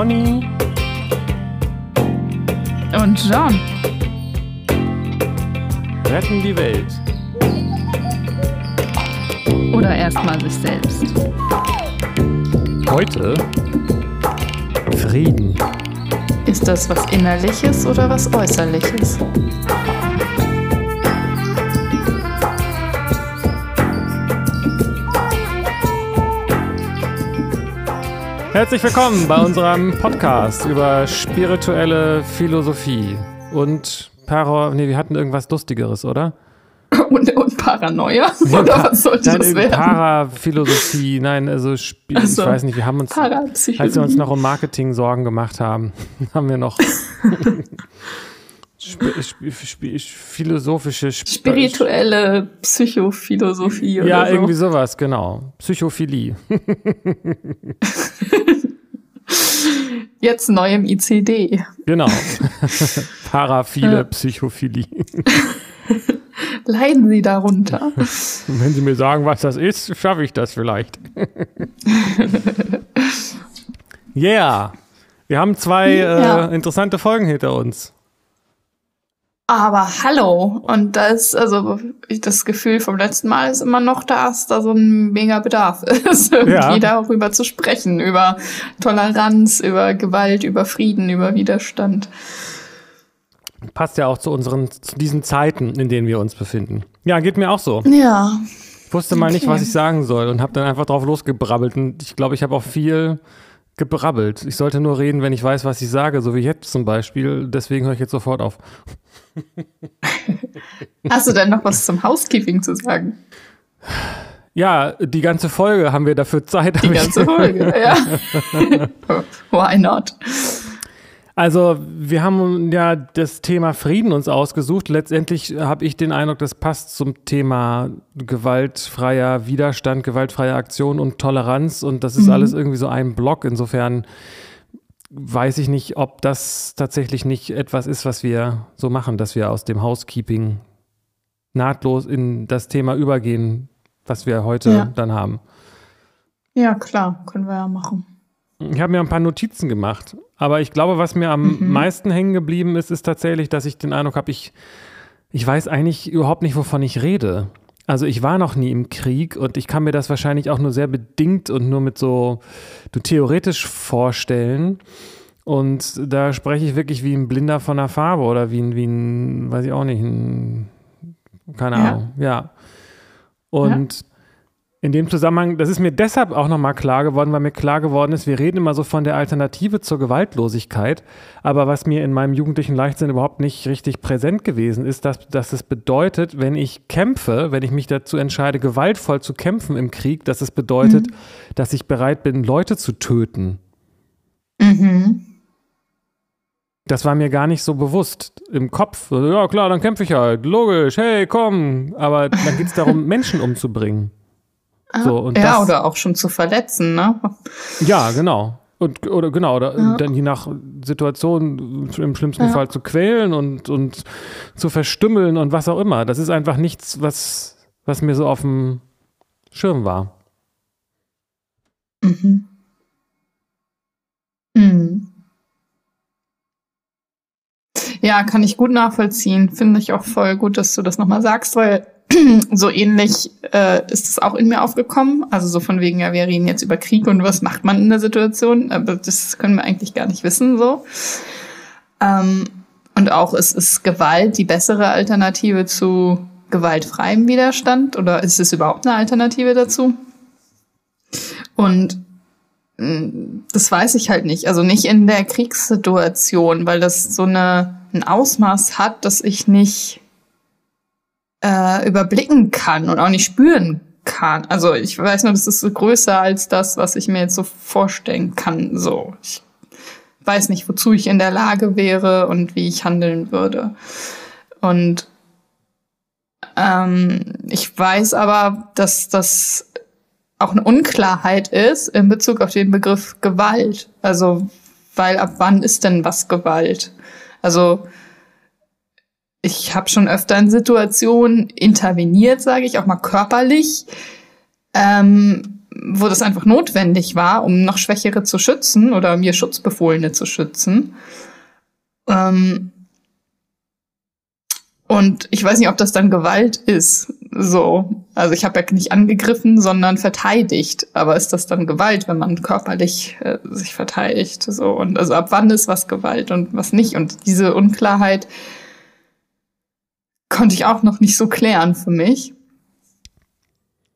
Ronny und John retten die Welt. Oder erstmal sich selbst. Heute Frieden. Ist das was Innerliches oder was Äußerliches? Herzlich willkommen bei unserem Podcast über spirituelle Philosophie und Para. Nee, wir hatten irgendwas Lustigeres, oder? Und, und Paranoia? Oder was sollte nein, das werden? Paraphilosophie, nein, also Sp Ach so. ich weiß nicht, wir haben uns, als wir uns noch um Marketing Sorgen gemacht haben, haben wir noch sp sp sp philosophische Sp Spirituelle Psychophilosophie oder Ja, so. irgendwie sowas, genau. Psychophilie. Jetzt neu im ICD. Genau. Paraphile. Psychophilie. Leiden Sie darunter? Und wenn Sie mir sagen, was das ist, schaffe ich das vielleicht. yeah. Wir haben zwei Ja. äh, interessante Folgen hinter uns. Aber hallo. Und das, also das Gefühl vom letzten Mal ist immer noch, dass da so ein mega Bedarf ist, irgendwie Ja. darüber zu sprechen, über Toleranz, über Gewalt, über Frieden, über Widerstand. Passt ja auch zu unseren, zu diesen Zeiten, in denen wir uns befinden. Ja, geht mir auch so. Ja. Ich wusste mal nicht, Okay. was ich sagen soll und habe dann einfach drauf losgebrabbelt. Und ich glaube, ich habe auch viel gebrabbelt. Ich sollte nur reden, wenn ich weiß, was ich sage, so wie jetzt zum Beispiel. Deswegen höre ich jetzt sofort auf. Hast du denn noch was zum Housekeeping zu sagen? Ja, die ganze Folge haben wir dafür Zeit. Die ganze Folge, ja. Why not? Also, wir haben ja das Thema Frieden uns ausgesucht. Letztendlich habe ich den Eindruck, das passt zum Thema gewaltfreier Widerstand, gewaltfreie Aktion und Toleranz. Und das ist alles irgendwie so ein Block. Insofern weiß ich nicht, ob das tatsächlich nicht etwas ist, was wir so machen, dass wir aus dem Housekeeping nahtlos in das Thema übergehen, was wir heute Ja. dann haben. Ja, klar, können wir ja machen. Ich habe mir ein paar Notizen gemacht, aber ich glaube, was mir am meisten hängen geblieben ist, ist tatsächlich, dass ich den Eindruck habe, ich, ich weiß eigentlich überhaupt nicht, wovon ich rede. Also ich war noch nie im Krieg und ich kann mir das wahrscheinlich auch nur sehr bedingt und nur mit so du theoretisch vorstellen. Und da spreche ich wirklich wie ein Blinder von der Farbe oder wie ein, wie ein, weiß ich auch nicht, ein, keine Ja. Ahnung, ja. Und in dem Zusammenhang, das ist mir deshalb auch nochmal klar geworden, weil mir klar geworden ist, wir reden immer so von der Alternative zur Gewaltlosigkeit, aber was mir in meinem jugendlichen Leichtsinn überhaupt nicht richtig präsent gewesen ist, dass, dass es bedeutet, wenn ich kämpfe, wenn ich mich dazu entscheide, gewaltvoll zu kämpfen im Krieg, dass es bedeutet, dass ich bereit bin, Leute zu töten. Mhm. Das war mir gar nicht so bewusst im Kopf. Ja, klar, dann kämpfe ich halt. Logisch, hey, komm. Aber dann geht es darum, Menschen umzubringen. So, und ja, das, oder auch schon zu verletzen, ne? Ja, genau. Und, oder genau, oder Ja. dann je nach Situation im schlimmsten Ja. Fall zu quälen und, und zu verstümmeln und was auch immer. Das ist einfach nichts, was, was mir so auf dem Schirm war. Mhm. Mhm. Ja, kann ich gut nachvollziehen. Finde ich auch voll gut, dass du das nochmal sagst, weil so ähnlich äh, ist es auch in mir aufgekommen. Also so von wegen, ja, wir reden jetzt über Krieg und was macht man in der Situation, aber das können wir eigentlich gar nicht wissen so. Ähm, und auch ist, ist Gewalt die bessere Alternative zu gewaltfreiem Widerstand oder ist es überhaupt eine Alternative dazu? Und mh, das weiß ich halt nicht. Also nicht in der Kriegssituation, weil das so eine, ein Ausmaß hat, dass ich nicht äh, überblicken kann und auch nicht spüren kann. Also ich weiß nur, das ist größer als das, was ich mir jetzt so vorstellen kann. So, ich weiß nicht, wozu ich in der Lage wäre und wie ich handeln würde. Und ähm, ich weiß aber, dass das auch eine Unklarheit ist in Bezug auf den Begriff Gewalt. Also, weil ab wann ist denn was Gewalt? Also, ich habe schon öfter in Situationen interveniert, sage ich, auch mal körperlich, ähm, wo das einfach notwendig war, um noch Schwächere zu schützen oder mir Schutzbefohlene zu schützen. Ähm, und ich weiß nicht, ob das dann Gewalt ist. So, also ich habe ja nicht angegriffen, sondern verteidigt. Aber ist das dann Gewalt, wenn man körperlich äh, sich verteidigt? So und also ab wann ist was Gewalt und was nicht? Und diese Unklarheit konnte ich auch noch nicht so klären für mich.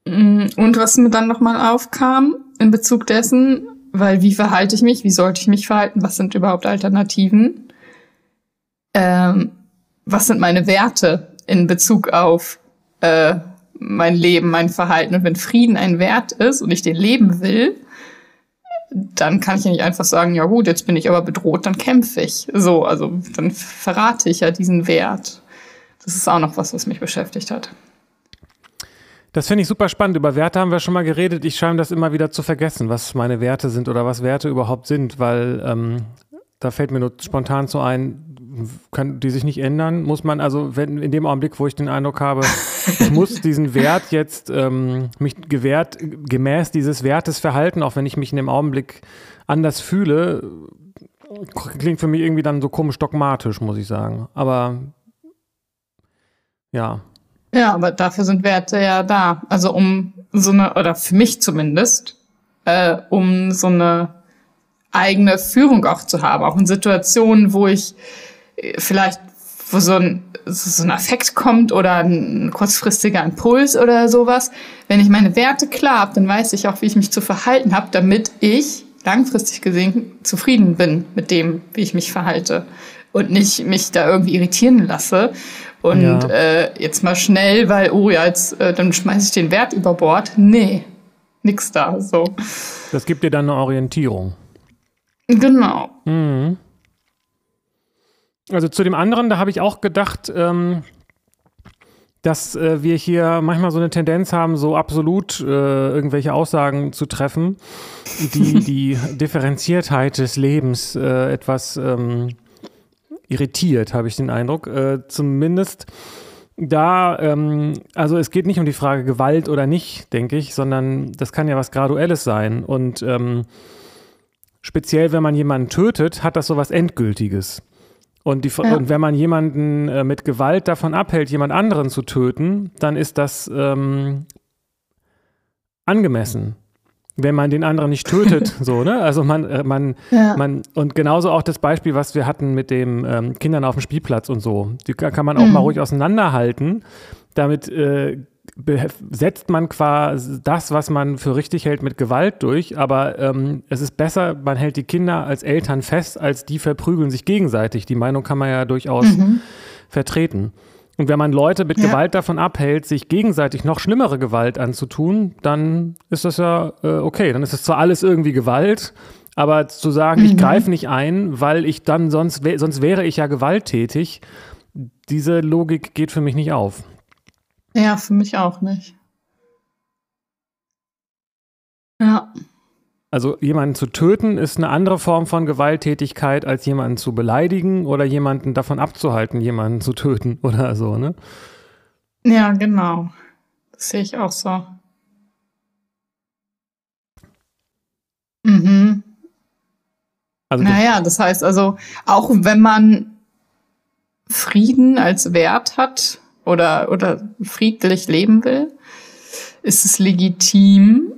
Mm, und was mir dann nochmal aufkam in Bezug dessen, weil wie verhalte ich mich? Wie sollte ich mich verhalten? Was sind überhaupt Alternativen? Ähm, was sind meine Werte in Bezug auf äh, mein Leben, mein Verhalten. Und wenn Frieden ein Wert ist und ich den leben will, dann kann ich ja nicht einfach sagen, ja gut, jetzt bin ich aber bedroht, dann kämpfe ich. So, also dann verrate ich ja diesen Wert. Das ist auch noch was, was mich beschäftigt hat. Das finde ich super spannend. Über Werte haben wir schon mal geredet. Ich scheine das immer wieder zu vergessen, was meine Werte sind oder was Werte überhaupt sind, weil ähm, da fällt mir nur spontan so ein, kann die sich nicht ändern, muss man also, wenn in dem Augenblick, wo ich den Eindruck habe, ich muss diesen Wert jetzt ähm, mich gewährt, gemäß dieses Wertes verhalten, auch wenn ich mich in dem Augenblick anders fühle, klingt für mich irgendwie dann so komisch dogmatisch, muss ich sagen. Aber ja. Ja, aber dafür sind Werte ja da. Also um so eine, oder für mich zumindest, äh, um so eine eigene Führung auch zu haben, auch in Situationen, wo ich vielleicht wo so ein, so ein Affekt kommt oder ein kurzfristiger Impuls oder sowas. Wenn ich meine Werte klar habe, dann weiß ich auch, wie ich mich zu verhalten habe, damit ich langfristig gesehen zufrieden bin mit dem, wie ich mich verhalte und nicht mich da irgendwie irritieren lasse. Und ja. äh, jetzt mal schnell, weil, oh ja, jetzt äh, dann schmeiße ich den Wert über Bord. Nee, nix da. So. Das gibt dir dann eine Orientierung. Genau. Mhm. Also zu dem anderen, da habe ich auch gedacht, ähm, dass äh, wir hier manchmal so eine Tendenz haben, so absolut äh, irgendwelche Aussagen zu treffen, die die Differenziertheit des Lebens äh, etwas ähm, irritiert, habe ich den Eindruck. Äh, zumindest da, ähm, also es geht nicht um die Frage Gewalt oder nicht, denke ich, sondern das kann ja was Graduelles sein. Und ähm, speziell, wenn man jemanden tötet, hat das so was Endgültiges. Und, die, ja. und wenn man jemanden äh, mit Gewalt davon abhält, jemand anderen zu töten, dann ist das ähm, angemessen. Wenn man den anderen nicht tötet, so, ne? Also man, äh, man, ja. man, und genauso auch das Beispiel, was wir hatten mit den ähm, Kindern auf dem Spielplatz und so. Die kann man auch mhm. mal ruhig auseinanderhalten. Damit äh, setzt man quasi das, was man für richtig hält, mit Gewalt durch. Aber ähm, es ist besser, man hält die Kinder als Eltern fest, als die verprügeln sich gegenseitig. Die Meinung kann man ja durchaus mhm. vertreten. Und wenn man Leute mit ja. Gewalt davon abhält, sich gegenseitig noch schlimmere Gewalt anzutun, dann ist das ja äh, okay. Dann ist es zwar alles irgendwie Gewalt, aber zu sagen, mhm. ich greife nicht ein, weil ich dann sonst, sonst wäre ich ja gewalttätig, diese Logik geht für mich nicht auf. Ja, für mich auch nicht. Ja. Also jemanden zu töten ist eine andere Form von Gewalttätigkeit, als jemanden zu beleidigen oder jemanden davon abzuhalten, jemanden zu töten oder so, ne? Ja, genau. Das sehe ich auch so. Mhm. Also naja, das heißt also, auch wenn man Frieden als Wert hat, oder, oder friedlich leben will, ist es legitim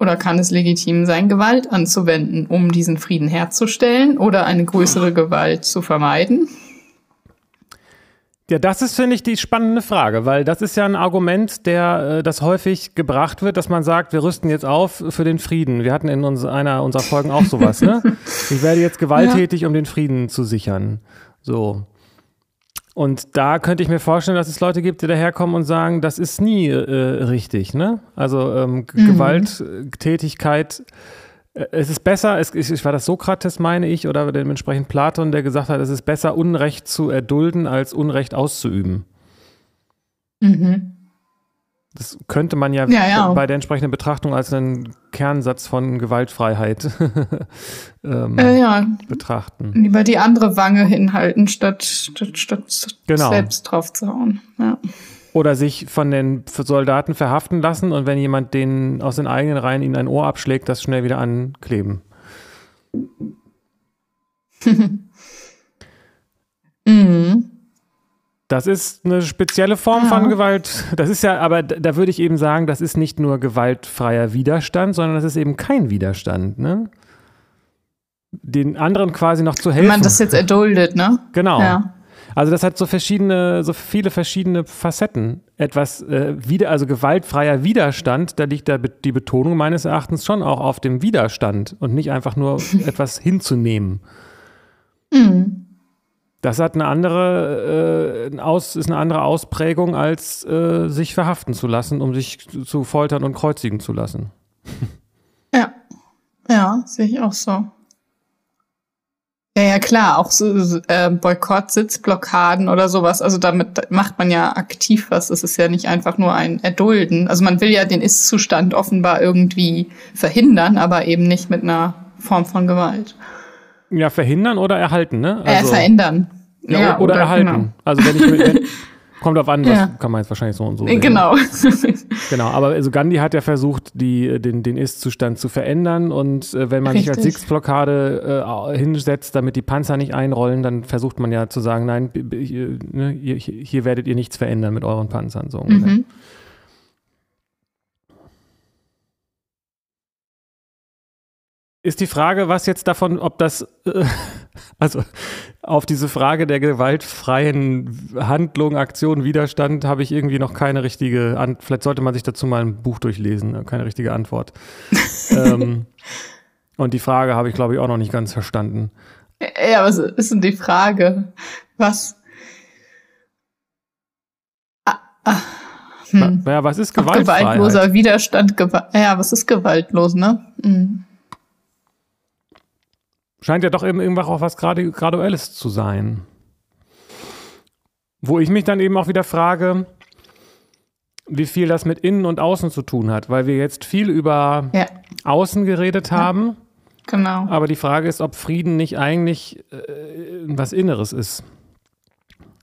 oder kann es legitim sein, Gewalt anzuwenden, um diesen Frieden herzustellen oder eine größere Gewalt zu vermeiden? Ja, das ist, finde ich, die spannende Frage, weil das ist ja ein Argument, der äh, das häufig gebracht wird, dass man sagt, wir rüsten jetzt auf für den Frieden. Wir hatten in uns, einer unserer Folgen auch sowas, ne? Ich werde jetzt gewalttätig, ja. um den Frieden zu sichern. So. Und da könnte ich mir vorstellen, dass es Leute gibt, die daherkommen und sagen, das ist nie äh, richtig. Ne? Also ähm, mhm. Gewalttätigkeit, äh, es ist besser, es, ich, war das Sokrates, meine ich, oder dementsprechend Platon, der gesagt hat, es ist besser, Unrecht zu erdulden, als Unrecht auszuüben. Mhm. Das könnte man ja, ja, ja, bei der entsprechenden Betrachtung als einen Kernsatz von Gewaltfreiheit ähm, äh, ja. betrachten. Lieber die andere Wange hinhalten, statt, statt, statt genau. selbst drauf zu hauen. Ja. Oder sich von den Soldaten verhaften lassen und wenn jemand den aus den eigenen Reihen ihnen ein Ohr abschlägt, das schnell wieder ankleben. mhm. Das ist eine spezielle Form ja. von Gewalt. Das ist ja, aber da würde ich eben sagen, das ist nicht nur gewaltfreier Widerstand, sondern das ist eben kein Widerstand, ne? Den anderen quasi noch zu helfen. Wenn man das jetzt erduldet, ne? Genau. Ja. Also das hat so verschiedene, so viele verschiedene Facetten. Etwas äh, wieder, also gewaltfreier Widerstand, da liegt da die Betonung meines Erachtens schon auch auf dem Widerstand und nicht einfach nur etwas hinzunehmen. Mhm. Das hat eine andere, äh, aus, ist eine andere Ausprägung, als äh, sich verhaften zu lassen, um sich zu foltern und kreuzigen zu lassen. Ja, ja, sehe ich auch so. Ja, ja, klar, auch so äh, Boykott, Sitzblockaden oder sowas. Also damit macht man ja aktiv was. Es ist ja nicht einfach nur ein Erdulden. Also man will ja den Ist-Zustand offenbar irgendwie verhindern, aber eben nicht mit einer Form von Gewalt. Ja, verhindern oder erhalten, ne? Äh, also, äh, verändern. Ja, ja oder, oder, erhalten. Genau. Also wenn ich wenn, kommt auf an, ja. kann man jetzt wahrscheinlich so und so. Sehen. Genau. genau, aber also Gandhi hat ja versucht, die, den, den Ist-Zustand zu verändern und äh, wenn man Richtig. sich als Six-Blockade äh, hinsetzt, damit die Panzer nicht einrollen, dann versucht man ja zu sagen, nein, hier, ne, hier, hier werdet ihr nichts verändern mit euren Panzern. So mhm. Ist die Frage, was jetzt davon, ob das, äh, also auf diese Frage der gewaltfreien Handlung, Aktion, Widerstand habe ich irgendwie noch keine richtige, Antwort. vielleicht sollte man sich dazu mal ein Buch durchlesen, äh, keine richtige Antwort. ähm, und die Frage habe ich, glaube ich, auch noch nicht ganz verstanden. Ja, was ist denn die Frage? Was? Ah, ah, hm. Ja, was ist Gewaltfreiheit? Gewaltloser Widerstand, Gewa ja, was ist gewaltlos, ne? Mhm. Scheint ja doch irgendwas auch was Graduelles zu sein. Wo ich mich dann eben auch wieder frage, wie viel das mit Innen und Außen zu tun hat, weil wir jetzt viel über ja. Außen geredet haben. Ja, genau. Aber die Frage ist, ob Frieden nicht eigentlich äh, was Inneres ist.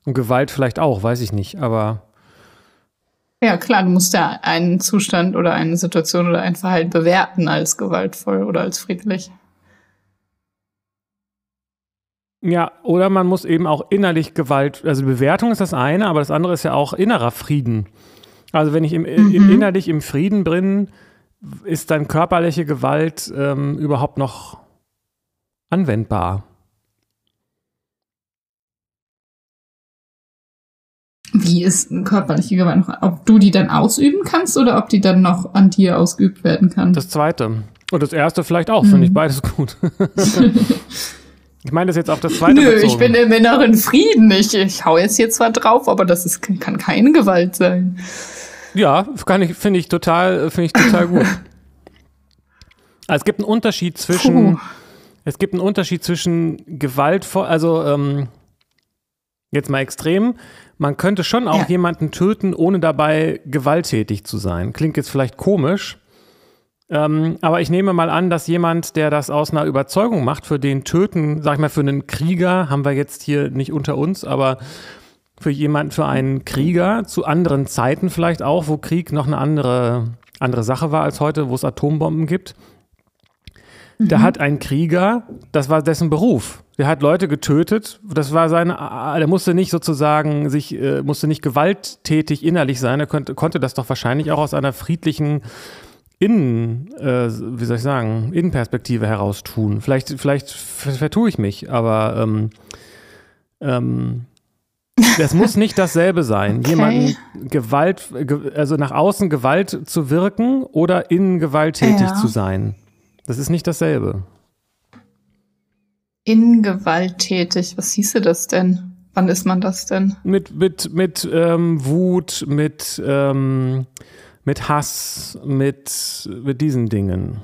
Und Gewalt vielleicht auch, weiß ich nicht, aber. Ja, klar, du musst ja einen Zustand oder eine Situation oder ein Verhalten bewerten als gewaltvoll oder als friedlich. Ja, oder man muss eben auch innerlich Gewalt, also Bewertung ist das eine, aber das andere ist ja auch innerer Frieden. Also wenn ich im, mhm. im innerlich im Frieden bin, ist dann körperliche Gewalt ähm, überhaupt noch anwendbar? Wie ist körperliche Gewalt noch? Ob du die dann ausüben kannst oder ob die dann noch an dir ausgeübt werden kann? Das zweite. Und das erste vielleicht auch, mhm. finde ich beides gut. Ich meine das jetzt auf das zweite Nö, bezogen. ich bin im inneren Frieden. Ich, ich hau jetzt hier zwar drauf, aber das ist, kann keine Gewalt sein. Ja, kann ich, finde ich total, finde ich total gut. Also es gibt einen Unterschied zwischen, Puh. es gibt einen Unterschied zwischen Gewalt, also ähm, jetzt mal extrem. Man könnte schon auch ja. jemanden töten, ohne dabei gewalttätig zu sein. Klingt jetzt vielleicht komisch, ähm, aber ich nehme mal an, dass jemand, der das aus einer Überzeugung macht, für den Töten, sag ich mal, für einen Krieger, haben wir jetzt hier nicht unter uns, aber für jemanden, für einen Krieger zu anderen Zeiten vielleicht auch, wo Krieg noch eine andere, andere Sache war als heute, wo es Atombomben gibt. Mhm. Da hat ein Krieger, das war dessen Beruf. Der hat Leute getötet. Das war seine, der musste nicht sozusagen sich, äh, musste nicht gewalttätig innerlich sein. Er konnte, konnte das doch wahrscheinlich auch aus einer friedlichen Innen, äh, wie soll ich sagen, Innenperspektive heraus tun. Vielleicht, vielleicht vertue ich mich, aber ähm, ähm, das muss nicht dasselbe sein. Okay. Jemanden Gewalt, also nach außen Gewalt zu wirken oder innen gewalttätig ja. zu sein. Das ist nicht dasselbe. Innen gewalttätig, was hieße das denn? Wann ist man das denn? Mit, mit, mit ähm, Wut, mit ähm, mit Hass, mit, mit diesen Dingen.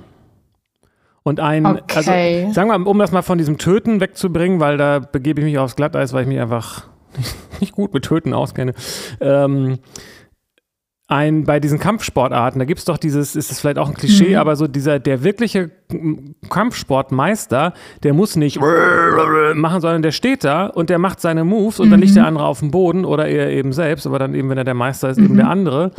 Und ein, also, okay. also sagen wir, um das mal von diesem Töten wegzubringen, weil da begebe ich mich aufs Glatteis, weil ich mich einfach nicht, nicht gut mit Töten auskenne. Ähm, ein, bei diesen Kampfsportarten, da gibt es doch dieses, ist es vielleicht auch ein Klischee, mhm. aber so dieser, der wirkliche Kampfsportmeister, der muss nicht machen, sondern der steht da und der macht seine Moves und mhm. dann liegt der andere auf dem Boden oder er eben selbst, aber dann eben, wenn er der Meister ist, mhm. eben der andere.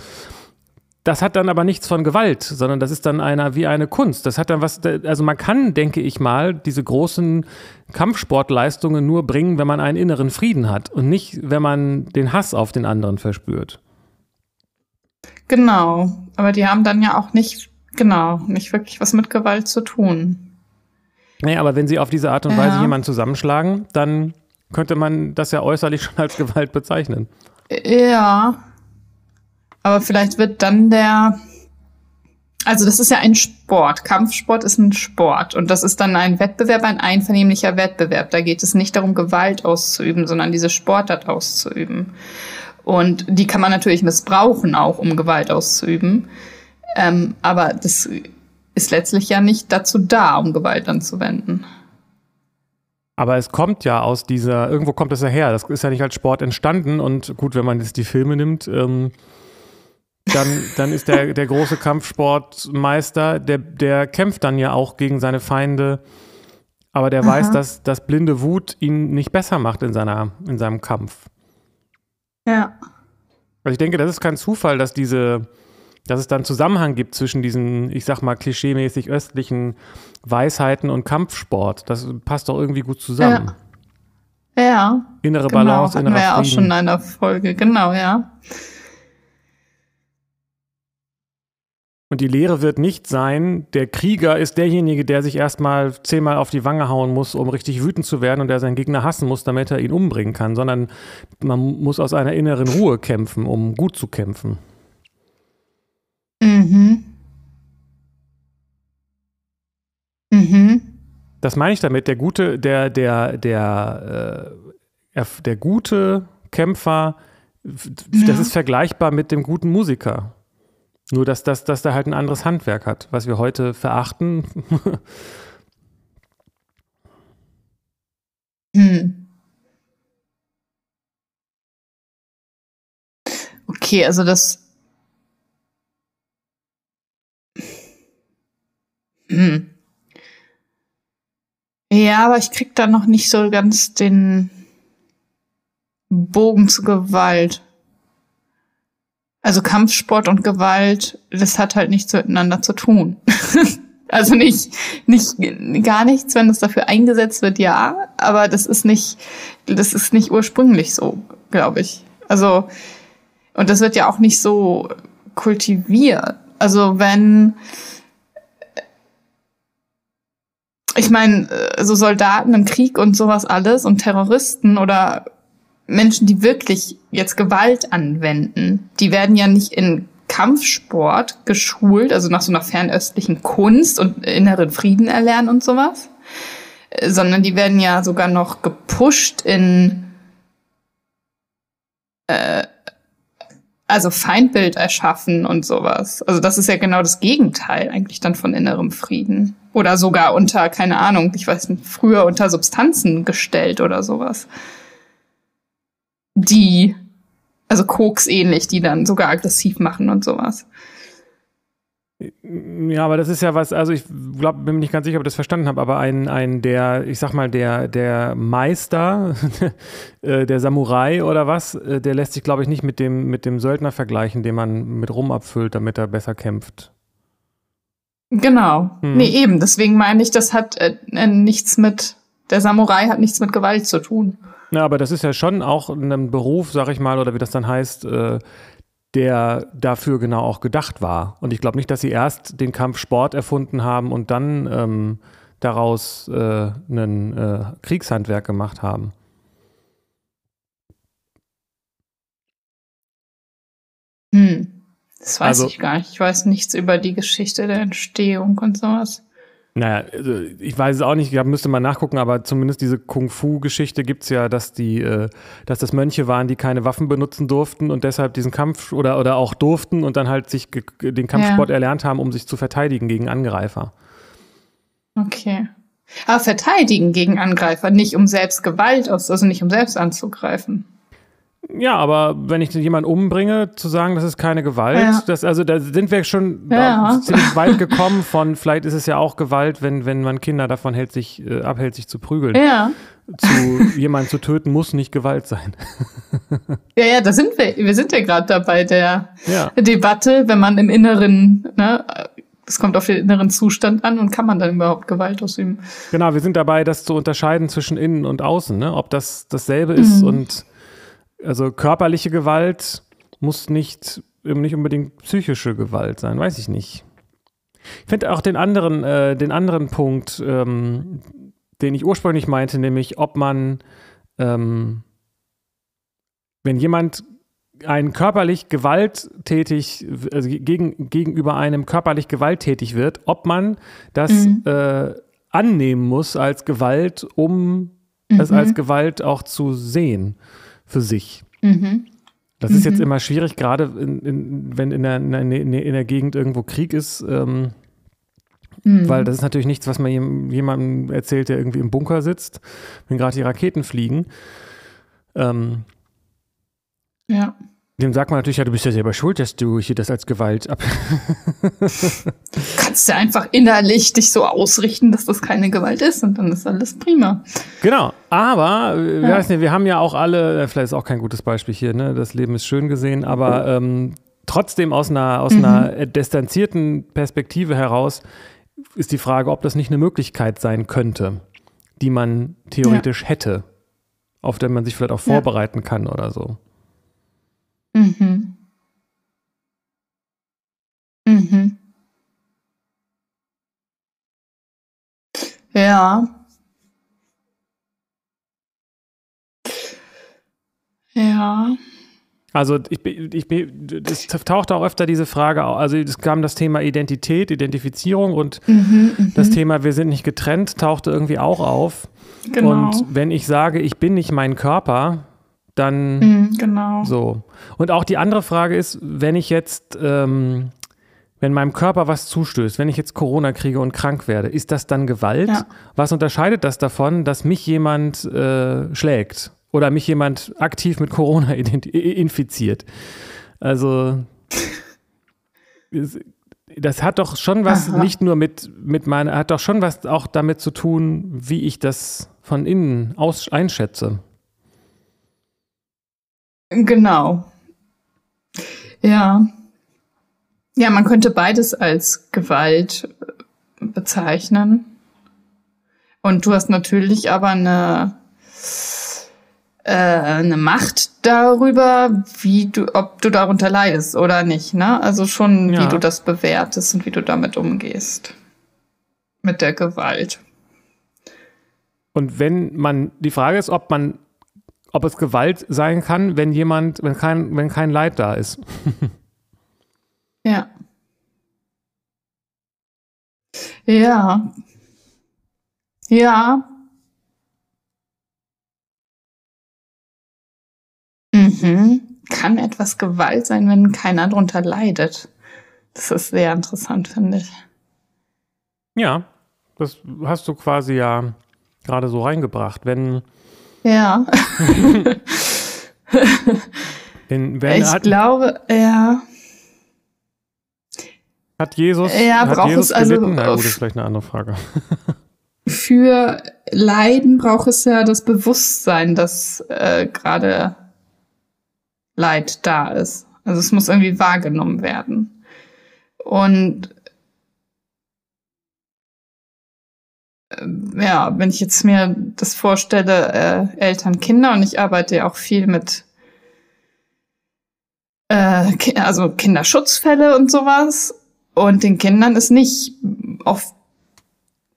Das hat dann aber nichts von Gewalt, sondern das ist dann einer wie eine Kunst. Das hat dann was, also man kann, denke ich mal, diese großen Kampfsportleistungen nur bringen, wenn man einen inneren Frieden hat und nicht, wenn man den Hass auf den anderen verspürt. Genau, aber die haben dann ja auch nicht, genau, nicht wirklich was mit Gewalt zu tun. Nee, aber wenn sie auf diese Art und Weise jemanden zusammenschlagen, dann könnte man das ja äußerlich schon als Gewalt bezeichnen. Ja. Aber vielleicht wird dann der, also das ist ja ein Sport. Kampfsport ist ein Sport. Und das ist dann ein Wettbewerb, ein einvernehmlicher Wettbewerb. Da geht es nicht darum, Gewalt auszuüben, sondern diese Sportart auszuüben. Und die kann man natürlich missbrauchen, auch um Gewalt auszuüben. Ähm, aber das ist letztlich ja nicht dazu da, um Gewalt anzuwenden. Aber es kommt ja aus dieser, irgendwo kommt es ja her. Das ist ja nicht als Sport entstanden. Und gut, wenn man jetzt die Filme nimmt, ähm, dann, dann ist der, der große Kampfsportmeister, der, der kämpft dann ja auch gegen seine Feinde. Aber der Aha. weiß, dass, dass blinde Wut ihn nicht besser macht in, seiner, in seinem Kampf. Ja. Also ich denke, das ist kein Zufall, dass diese, dass es dann Zusammenhang gibt zwischen diesen, ich sag mal, klischeemäßig östlichen Weisheiten und Kampfsport. Das passt doch irgendwie gut zusammen. Ja. ja. Innere genau, Balance, innerer Frieden. wir ja auch schon in einer Folge, genau, ja. Und die Lehre wird nicht sein, der Krieger ist derjenige, der sich erstmal zehnmal auf die Wange hauen muss, um richtig wütend zu werden und der seinen Gegner hassen muss, damit er ihn umbringen kann, sondern man muss aus einer inneren Ruhe kämpfen, um gut zu kämpfen. Mhm. Mhm. Das meine ich damit. Der gute, der, der, der, äh, der gute Kämpfer, das ja. ist vergleichbar mit dem guten Musiker. Nur, dass, dass, dass der halt ein anderes Handwerk hat, was wir heute verachten. hm. Okay, also das. Hm. Ja, aber ich krieg da noch nicht so ganz den Bogen zur Gewalt. Also Kampfsport und Gewalt, das hat halt nichts miteinander zu tun. also nicht, nicht, gar nichts, wenn es dafür eingesetzt wird, ja, aber das ist nicht, das ist nicht ursprünglich so, glaube ich. Also, und das wird ja auch nicht so kultiviert. Also wenn, ich meine, so Soldaten im Krieg und sowas alles und Terroristen oder Menschen, die wirklich jetzt Gewalt anwenden, die werden ja nicht in Kampfsport geschult, also nach so einer fernöstlichen Kunst und inneren Frieden erlernen und sowas, sondern die werden ja sogar noch gepusht in äh, also Feindbild erschaffen und sowas. Also das ist ja genau das Gegenteil eigentlich dann von innerem Frieden. Oder sogar unter, keine Ahnung, ich weiß nicht, früher unter Substanzen gestellt oder sowas die, also Koks ähnlich, die dann sogar aggressiv machen und sowas. Ja, aber das ist ja was, also ich glaube, bin mir nicht ganz sicher, ob ich das verstanden habe, aber ein, ein der, ich sag mal, der, der Meister, äh, der Samurai oder was, äh, der lässt sich, glaube ich, nicht mit dem, mit dem Söldner vergleichen, den man mit Rum abfüllt, damit er besser kämpft. Genau. Hm. Nee, eben. Deswegen meine ich, das hat äh, nichts mit, der Samurai hat nichts mit Gewalt zu tun. Ja, aber das ist ja schon auch ein Beruf, sag ich mal, oder wie das dann heißt, äh, der dafür genau auch gedacht war. Und ich glaube nicht, dass sie erst den Kampfsport erfunden haben und dann ähm, daraus äh, ein äh, Kriegshandwerk gemacht haben. Hm. Das weiß also, ich gar nicht. Ich weiß nichts über die Geschichte der Entstehung und sowas. Naja, also ich weiß es auch nicht, ich müsste mal nachgucken, aber zumindest diese Kung-Fu-Geschichte gibt es ja, dass die, äh, dass das Mönche waren, die keine Waffen benutzen durften und deshalb diesen Kampf oder, oder auch durften und dann halt sich den Kampfsport ja. erlernt haben, um sich zu verteidigen gegen Angreifer. Okay. Aber verteidigen gegen Angreifer, nicht um selbst Gewalt aus, also nicht um selbst anzugreifen. Ja, aber wenn ich jemanden umbringe, zu sagen, das ist keine Gewalt, ja. das, also da sind wir schon ja. ziemlich weit gekommen von, vielleicht ist es ja auch Gewalt, wenn, wenn man Kinder davon hält, sich, äh, abhält, sich zu prügeln. Ja. Zu jemanden zu töten, muss nicht Gewalt sein. ja, ja, da sind wir. Wir sind ja gerade dabei der ja. Debatte, wenn man im Inneren, ne, es kommt auf den inneren Zustand an und kann man dann überhaupt Gewalt ausüben. Genau, wir sind dabei, das zu unterscheiden zwischen innen und außen, ne? ob das dasselbe ist mhm. und also körperliche Gewalt muss nicht, nicht unbedingt psychische Gewalt sein, weiß ich nicht. Ich finde auch den anderen, äh, den anderen Punkt, ähm, den ich ursprünglich meinte, nämlich ob man, ähm, wenn jemand ein körperlich gewalttätig, also gegen, gegenüber einem körperlich gewalttätig wird, ob man das mhm. äh, annehmen muss als Gewalt, um mhm. es als Gewalt auch zu sehen für sich. Mhm. Das ist jetzt mhm. immer schwierig, gerade in, in, wenn in der, in, der, in der Gegend irgendwo Krieg ist, ähm, mhm. weil das ist natürlich nichts, was man jemandem erzählt, der irgendwie im Bunker sitzt, wenn gerade die Raketen fliegen. Ähm, ja. Dem sagt man natürlich, ja, du bist ja selber schuld, dass du hier das als Gewalt ab. Kannst ja einfach innerlich dich so ausrichten, dass das keine Gewalt ist und dann ist alles prima. Genau, aber äh, ja. nicht, wir haben ja auch alle, äh, vielleicht ist auch kein gutes Beispiel hier, ne? Das Leben ist schön gesehen, aber ähm, trotzdem aus einer, aus mhm. einer distanzierten Perspektive heraus ist die Frage, ob das nicht eine Möglichkeit sein könnte, die man theoretisch ja. hätte, auf der man sich vielleicht auch vorbereiten ja. kann oder so. Mhm. Mhm. Ja. Ja. Also ich, ich, es taucht auch öfter diese Frage auf. Also es kam das Thema Identität, Identifizierung und mhm, mhm, das Thema Wir sind nicht getrennt tauchte irgendwie auch auf. Genau. Und wenn ich sage, ich bin nicht mein Körper, dann mhm, genau. so. Und auch die andere Frage ist, wenn ich jetzt, ähm, wenn meinem Körper was zustößt, wenn ich jetzt Corona kriege und krank werde, ist das dann Gewalt? Ja. Was unterscheidet das davon, dass mich jemand äh, schlägt oder mich jemand aktiv mit Corona infiziert? Also das hat doch schon was, Aha. nicht nur mit, mit meiner, hat doch schon was auch damit zu tun, wie ich das von innen aus einschätze. Genau. Ja. Ja, man könnte beides als Gewalt äh, bezeichnen. Und du hast natürlich aber eine, äh, eine Macht darüber, wie du, ob du darunter leidest oder nicht, ne? Also schon, ja. wie du das bewertest und wie du damit umgehst. Mit der Gewalt. Und wenn man, die Frage ist, ob man ob es Gewalt sein kann, wenn jemand, wenn kein, wenn kein Leid da ist. ja. Ja. Ja. Mhm. Kann etwas Gewalt sein, wenn keiner drunter leidet? Das ist sehr interessant, finde ich. Ja, das hast du quasi ja gerade so reingebracht. Wenn ja. wenn, wenn ich hat, glaube, ja. Hat Jesus, ja, hat Jesus es also gelitten? Na gut, das ist vielleicht eine andere Frage. für Leiden braucht es ja das Bewusstsein, dass äh, gerade Leid da ist. Also es muss irgendwie wahrgenommen werden. Und ja, wenn ich jetzt mir das vorstelle, äh, Eltern, Kinder, und ich arbeite ja auch viel mit, äh, also Kinderschutzfälle und sowas. Und den Kindern ist nicht oft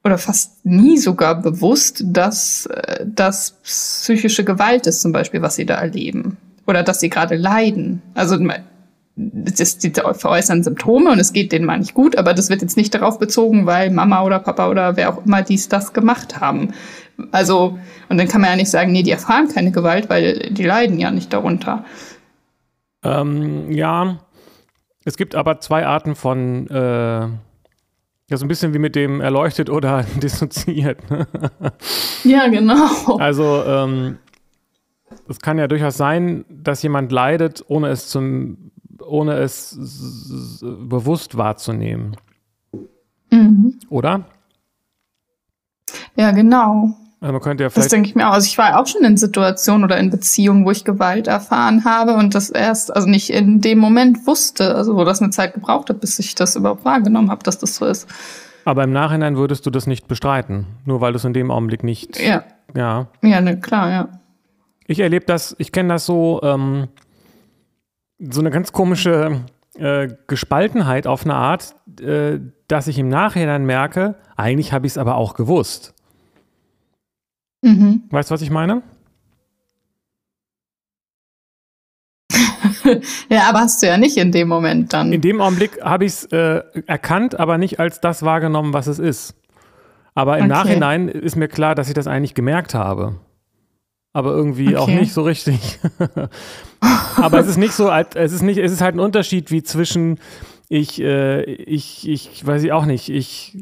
oder fast nie sogar bewusst, dass äh, das psychische Gewalt ist, zum Beispiel, was sie da erleben. Oder dass sie gerade leiden. Also das, die veräußern Symptome und es geht denen mal nicht gut, aber das wird jetzt nicht darauf bezogen, weil Mama oder Papa oder wer auch immer dies, das gemacht haben. Also, und dann kann man ja nicht sagen, nee, die erfahren keine Gewalt, weil die leiden ja nicht darunter. Ähm, ja, es gibt aber zwei Arten von, äh, ja, so ein bisschen wie mit dem erleuchtet oder dissoziiert. Ne? ja, genau. Also, ähm, es kann ja durchaus sein, dass jemand leidet, ohne es zum, ohne es bewusst wahrzunehmen. Mhm. Oder? Ja, genau. Also man könnte ja das denke ich mir auch. Also ich war auch schon in Situationen oder in Beziehungen, wo ich Gewalt erfahren habe und das erst, also nicht in dem Moment wusste, also wo das eine Zeit gebraucht hat, bis ich das überhaupt wahrgenommen habe, dass das so ist. Aber im Nachhinein würdest du das nicht bestreiten, nur weil du es in dem Augenblick nicht. Ja. Ja. Ja, ne, klar, ja. Ich erlebe das, ich kenne das so, ähm, so eine ganz komische äh, Gespaltenheit auf eine Art, äh, dass ich im Nachhinein merke, eigentlich habe ich es aber auch gewusst. Mhm. Weißt du, was ich meine? ja, aber hast du ja nicht in dem Moment dann. In dem Augenblick habe ich es äh, erkannt, aber nicht als das wahrgenommen, was es ist. Aber im okay. Nachhinein ist mir klar, dass ich das eigentlich gemerkt habe. Aber irgendwie okay. auch nicht so richtig. aber es ist nicht so, es ist nicht, es ist halt ein Unterschied wie zwischen ich, äh, ich, ich weiß ich auch nicht, ich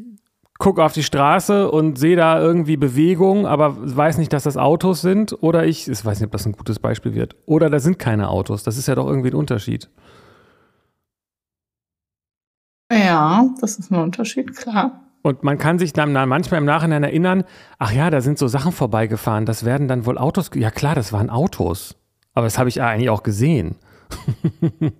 gucke auf die Straße und sehe da irgendwie Bewegung, aber weiß nicht, dass das Autos sind. Oder ich, ich weiß nicht, ob das ein gutes Beispiel wird. Oder da sind keine Autos. Das ist ja doch irgendwie ein Unterschied. Ja, das ist ein Unterschied, klar. Und man kann sich dann manchmal im Nachhinein erinnern, ach ja, da sind so Sachen vorbeigefahren, das werden dann wohl Autos. Ja klar, das waren Autos. Aber das habe ich eigentlich auch gesehen.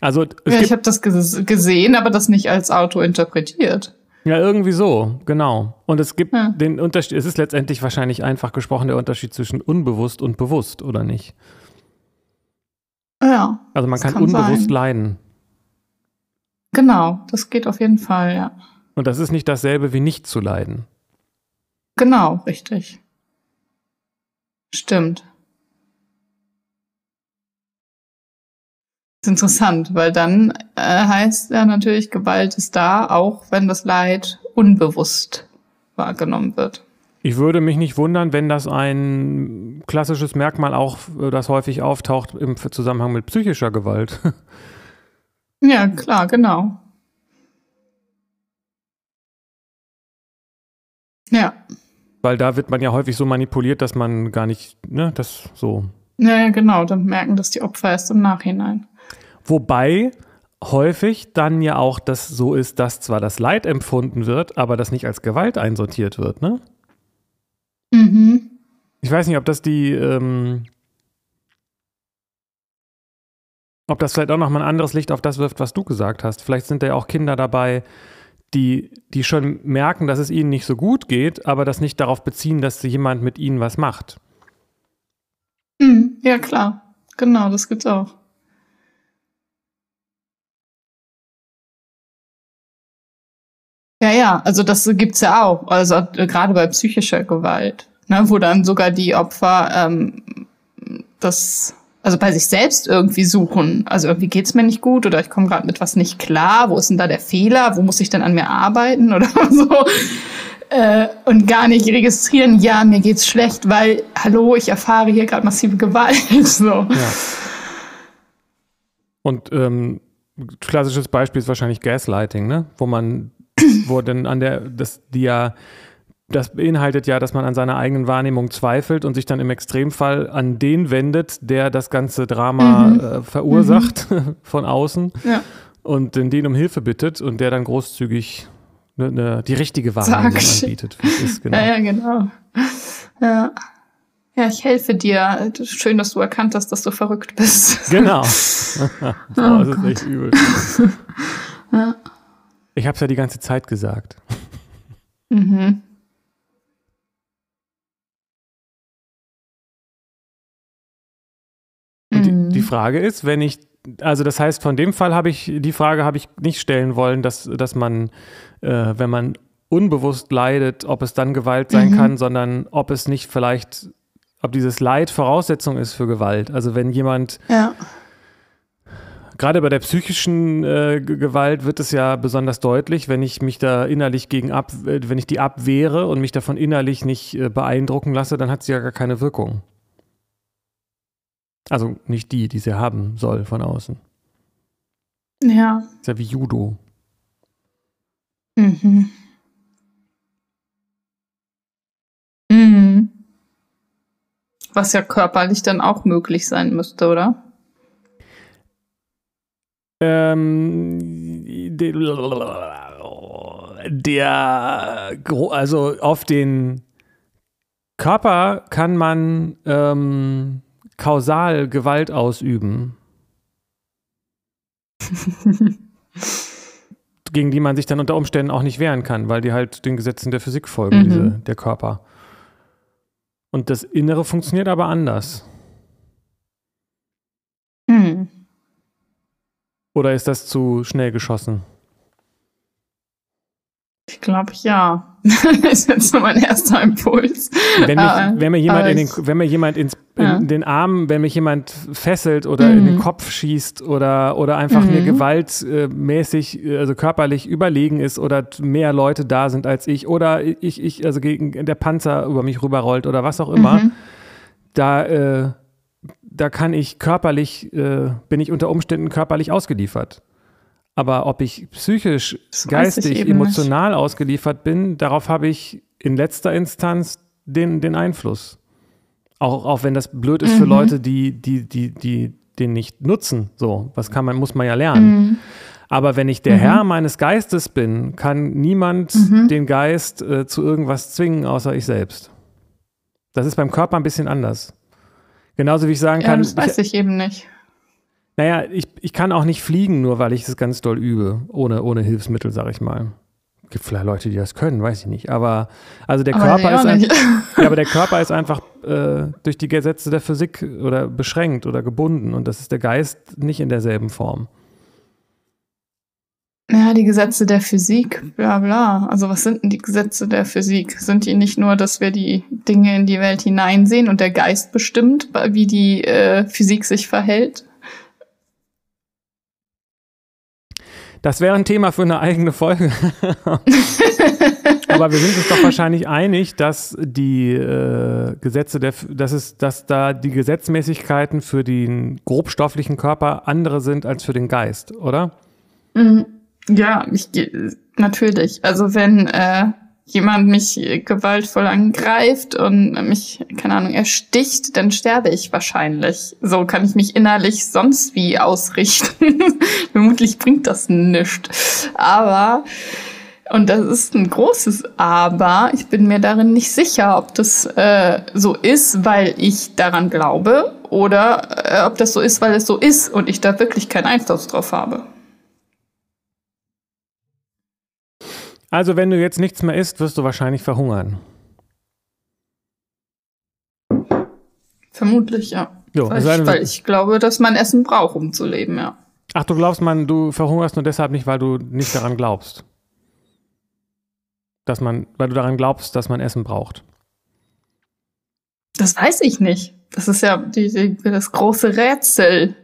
Also ja, ich habe das gesehen, aber das nicht als Auto interpretiert. Ja, irgendwie so, genau. Und es gibt ja. den Unterschied, es ist letztendlich wahrscheinlich einfach gesprochen der Unterschied zwischen unbewusst und bewusst, oder nicht? Ja. Also man kann, kann, unbewusst sein. leiden. Genau, das geht auf jeden Fall, ja. Und das ist nicht dasselbe wie nicht zu leiden. Genau, richtig. Stimmt. ist interessant, weil dann äh, heißt ja natürlich, Gewalt ist da, auch wenn das Leid unbewusst wahrgenommen wird. Ich würde mich nicht wundern, wenn das ein klassisches Merkmal auch, äh, das häufig auftaucht im Zusammenhang mit psychischer Gewalt. Ja, klar, genau. Ja. Weil da wird man ja häufig so manipuliert, dass man gar nicht, ne, das so. Ja, genau, dann merken das die Opfer erst im Nachhinein. Wobei häufig dann ja auch das so ist, dass zwar das Leid empfunden wird, aber das nicht als Gewalt einsortiert wird, ne? Mhm. Ich weiß nicht, ob das die, ähm, ob das vielleicht auch nochmal ein anderes Licht auf das wirft, was du gesagt hast. Vielleicht sind da ja auch Kinder dabei, die, die schon merken, dass es ihnen nicht so gut geht, aber das nicht darauf beziehen, dass jemand mit ihnen was macht. Mhm. Ja, klar. Genau, das gibt's auch. Ja, ja, also das gibt's ja auch. Also äh, gerade bei psychischer Gewalt, ne, wo dann sogar die Opfer ähm, das also bei sich selbst irgendwie suchen. Also irgendwie geht's mir nicht gut oder ich komme gerade mit was nicht klar. Wo ist denn da der Fehler? Wo muss ich denn an mir arbeiten oder so? Äh, und gar nicht registrieren, ja, mir geht's schlecht, weil, hallo, ich erfahre hier gerade massive Gewalt. so. Ja. Und ähm, klassisches Beispiel ist wahrscheinlich Gaslighting, ne? wo man wo dann an der, das, die ja, das beinhaltet ja, dass man an seiner eigenen Wahrnehmung zweifelt und sich dann im Extremfall an den wendet, der das ganze Drama mhm. äh, verursacht mhm. von außen ja. und den um Hilfe bittet und der dann großzügig ne, ne, die richtige Wahrnehmung Sag. anbietet. Ist, genau. Ja, ja, genau. Ja. Ja, ich helfe dir. Schön, dass du erkannt hast, dass du verrückt bist. Genau. oh, das ist echt übel. ja. Ich habe es ja die ganze Zeit gesagt. Mhm. Frage ist, wenn ich, also das heißt, von dem Fall habe ich, die Frage habe ich nicht stellen wollen, dass, dass man, äh, wenn man unbewusst leidet, ob es dann Gewalt sein mhm. kann, sondern ob es nicht vielleicht, ob dieses Leid Voraussetzung ist für Gewalt. Also wenn jemand ja gerade bei der psychischen äh, Gewalt wird es ja besonders deutlich, wenn ich mich da innerlich gegen ab, äh, wenn ich die abwehre und mich davon innerlich nicht äh, beeindrucken lasse, dann hat sie ja gar keine Wirkung. Also nicht die, die sie haben soll von außen. Ja. Ist ja wie Judo. Mhm. Mhm. Was ja körperlich dann auch möglich sein müsste, oder? Ähm, der, also auf den Körper kann man ähm, kausal Gewalt ausüben. gegen die man sich dann unter Umständen auch nicht wehren kann, weil die halt den Gesetzen der Physik folgen, mhm. diese, der Körper. Und das Innere funktioniert aber anders. Mhm. Oder ist das zu schnell geschossen? Ich glaube ja. das ist jetzt so mein erster Impuls. Wenn, mich, wenn mir jemand, in den, wenn mir jemand ins, ja. in den Arm, wenn mich jemand fesselt oder mhm. in den mhm. Kopf schießt oder, oder einfach mhm. mir gewaltmäßig, also körperlich überlegen ist oder mehr Leute da sind als ich oder ich, ich also gegen der Panzer über mich rüberrollt oder was auch immer, mhm. da, äh, da kann ich körperlich, äh, bin ich unter Umständen körperlich ausgeliefert. Aber ob ich psychisch, das geistig, emotional nicht. ausgeliefert bin, darauf habe ich in letzter Instanz den, den Einfluss. Auch, auch wenn das blöd ist mhm. für Leute, die, die, die, die den nicht nutzen. So, was kann man, muss man ja lernen. Mhm. Aber wenn ich der mhm. Herr meines Geistes bin, kann niemand mhm. den Geist äh, zu irgendwas zwingen, außer ich selbst. Das ist beim Körper ein bisschen anders. Genauso wie ich sagen ja, kann. Das weiß ich, ich eben nicht. Naja, ich, ich kann auch nicht fliegen, nur weil ich es ganz doll übe, ohne, ohne Hilfsmittel, sag ich mal. Gibt vielleicht Leute, die das können, weiß ich nicht. Aber also der aber Körper ist ein, ja, aber der Körper ist einfach äh, durch die Gesetze der Physik oder beschränkt oder gebunden und das ist der Geist nicht in derselben Form. Ja, die Gesetze der Physik, bla bla. Also was sind denn die Gesetze der Physik? Sind die nicht nur, dass wir die Dinge in die Welt hineinsehen und der Geist bestimmt, wie die äh, Physik sich verhält? Das wäre ein Thema für eine eigene Folge. Aber wir sind uns doch wahrscheinlich einig, dass die äh, Gesetze der, dass es, dass da die Gesetzmäßigkeiten für den grobstofflichen Körper andere sind als für den Geist, oder? Mhm. Ja, ich, natürlich. Also wenn äh, jemand mich gewaltvoll angreift und mich, keine Ahnung, ersticht, dann sterbe ich wahrscheinlich. So kann ich mich innerlich sonst wie ausrichten. Vermutlich bringt das nichts. Aber, und das ist ein großes Aber, ich bin mir darin nicht sicher, ob das äh, so ist, weil ich daran glaube oder äh, ob das so ist, weil es so ist und ich da wirklich keinen Einfluss drauf habe. Also, wenn du jetzt nichts mehr isst, wirst du wahrscheinlich verhungern. Vermutlich, ja. Jo, weil, ich, weil ich glaube, dass man Essen braucht, um zu leben, ja. Ach, du glaubst, man, du verhungerst nur deshalb nicht, weil du nicht daran glaubst. Dass man, weil du daran glaubst, dass man Essen braucht. Das weiß ich nicht. Das ist ja die, die, das große Rätsel.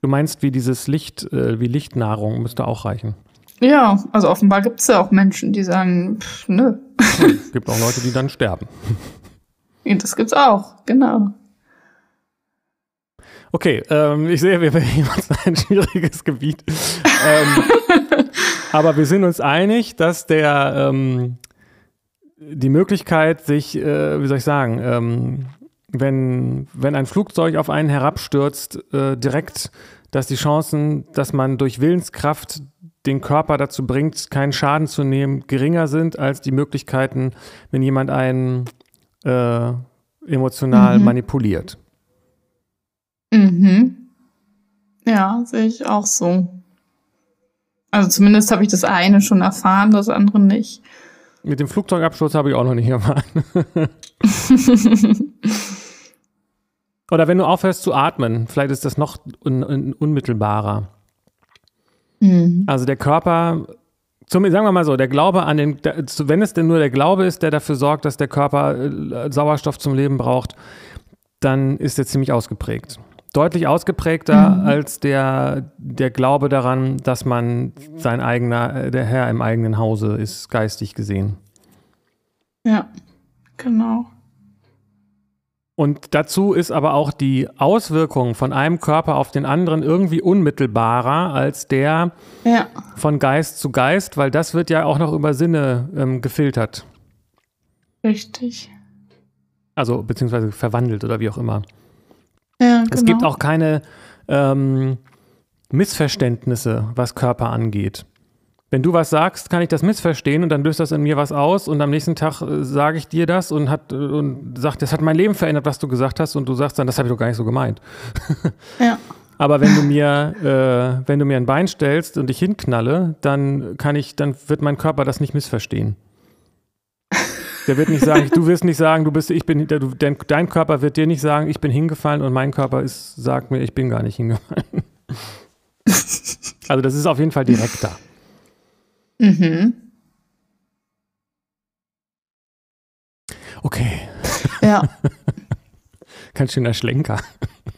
Du meinst, wie dieses Licht, äh, wie Lichtnahrung müsste auch reichen. Ja, also offenbar gibt es ja auch Menschen, die sagen, pff, nö. Es gibt auch Leute, die dann sterben. Das gibt's auch, genau. Okay, ähm, ich sehe, wir bewegen uns ein schwieriges Gebiet. ähm, aber wir sind uns einig, dass der ähm, die Möglichkeit, sich, äh, wie soll ich sagen, ähm, wenn, wenn ein Flugzeug auf einen herabstürzt, äh, direkt, dass die Chancen, dass man durch Willenskraft den Körper dazu bringt, keinen Schaden zu nehmen, geringer sind als die Möglichkeiten, wenn jemand einen äh, emotional mhm. manipuliert. Mhm. Ja, sehe ich auch so. Also zumindest habe ich das eine schon erfahren, das andere nicht. Mit dem Flugzeugabsturz habe ich auch noch nicht erfahren. Oder wenn du aufhörst zu atmen, vielleicht ist das noch un un unmittelbarer. Mhm. Also der Körper, zum, sagen wir mal so, der Glaube an den, wenn es denn nur der Glaube ist, der dafür sorgt, dass der Körper äh, Sauerstoff zum Leben braucht, dann ist er ziemlich ausgeprägt. Deutlich ausgeprägter mhm. als der, der Glaube daran, dass man sein eigener, äh, der Herr im eigenen Hause ist, geistig gesehen. Ja, genau. Und dazu ist aber auch die Auswirkung von einem Körper auf den anderen irgendwie unmittelbarer als der ja. von Geist zu Geist, weil das wird ja auch noch über Sinne ähm, gefiltert. Richtig. Also beziehungsweise verwandelt oder wie auch immer. Ja, Es gibt auch keine ähm, Missverständnisse, was Körper angeht. Wenn du was sagst, kann ich das missverstehen und dann löst das in mir was aus und am nächsten Tag äh, sage ich dir das und hat äh, und sagt, das hat mein Leben verändert, was du gesagt hast und du sagst dann, das habe ich doch gar nicht so gemeint. Ja. Aber wenn du mir, äh, wenn du mir ein Bein stellst und ich hinknalle, dann kann ich, dann wird mein Körper das nicht missverstehen. Der wird nicht sagen, du wirst nicht sagen, du bist, ich bin, du, dein, dein Körper wird dir nicht sagen, ich bin hingefallen und mein Körper ist, sagt mir, ich bin gar nicht hingefallen. Also das ist auf jeden Fall direkter. Mhm. Okay, Ja. ganz schöner Schlenker.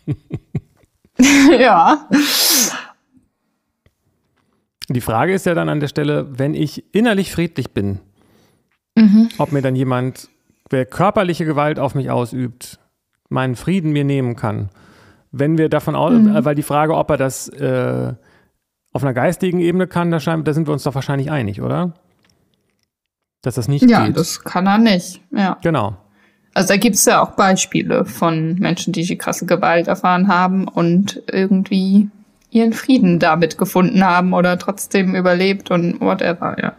ja. Die Frage ist ja dann an der Stelle, wenn ich innerlich friedlich bin, Mhm. ob mir dann jemand, wer körperliche Gewalt auf mich ausübt, meinen Frieden mir nehmen kann. Wenn wir davon aus, Mhm. weil die Frage, ob er das äh, auf einer geistigen Ebene kann, da, da sind wir uns doch wahrscheinlich einig, oder? Dass das nicht Ja, geht. das kann er nicht. Ja. genau. Also da gibt es ja auch Beispiele von Menschen, die krasse Gewalt erfahren haben und irgendwie ihren Frieden damit gefunden haben oder trotzdem überlebt und whatever, ja.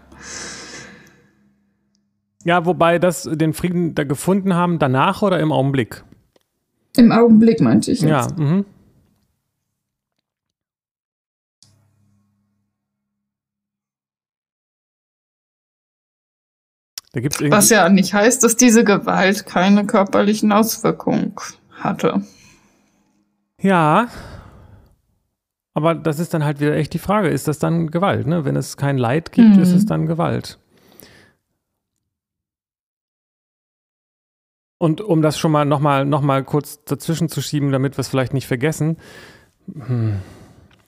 Ja, wobei das den Frieden da gefunden haben, danach oder im Augenblick? Im Augenblick meinte ich Ja, mhm. Da gibt es irgendwie. Was ja nicht heißt, dass diese Gewalt keine körperlichen Auswirkungen hatte. Ja. Aber das ist dann halt wieder echt die Frage, ist das dann Gewalt? Ne? Wenn es kein Leid gibt, Mhm. ist es dann Gewalt. Und um das schon mal nochmal noch mal kurz dazwischen zu schieben, damit wir es vielleicht nicht vergessen. Hm.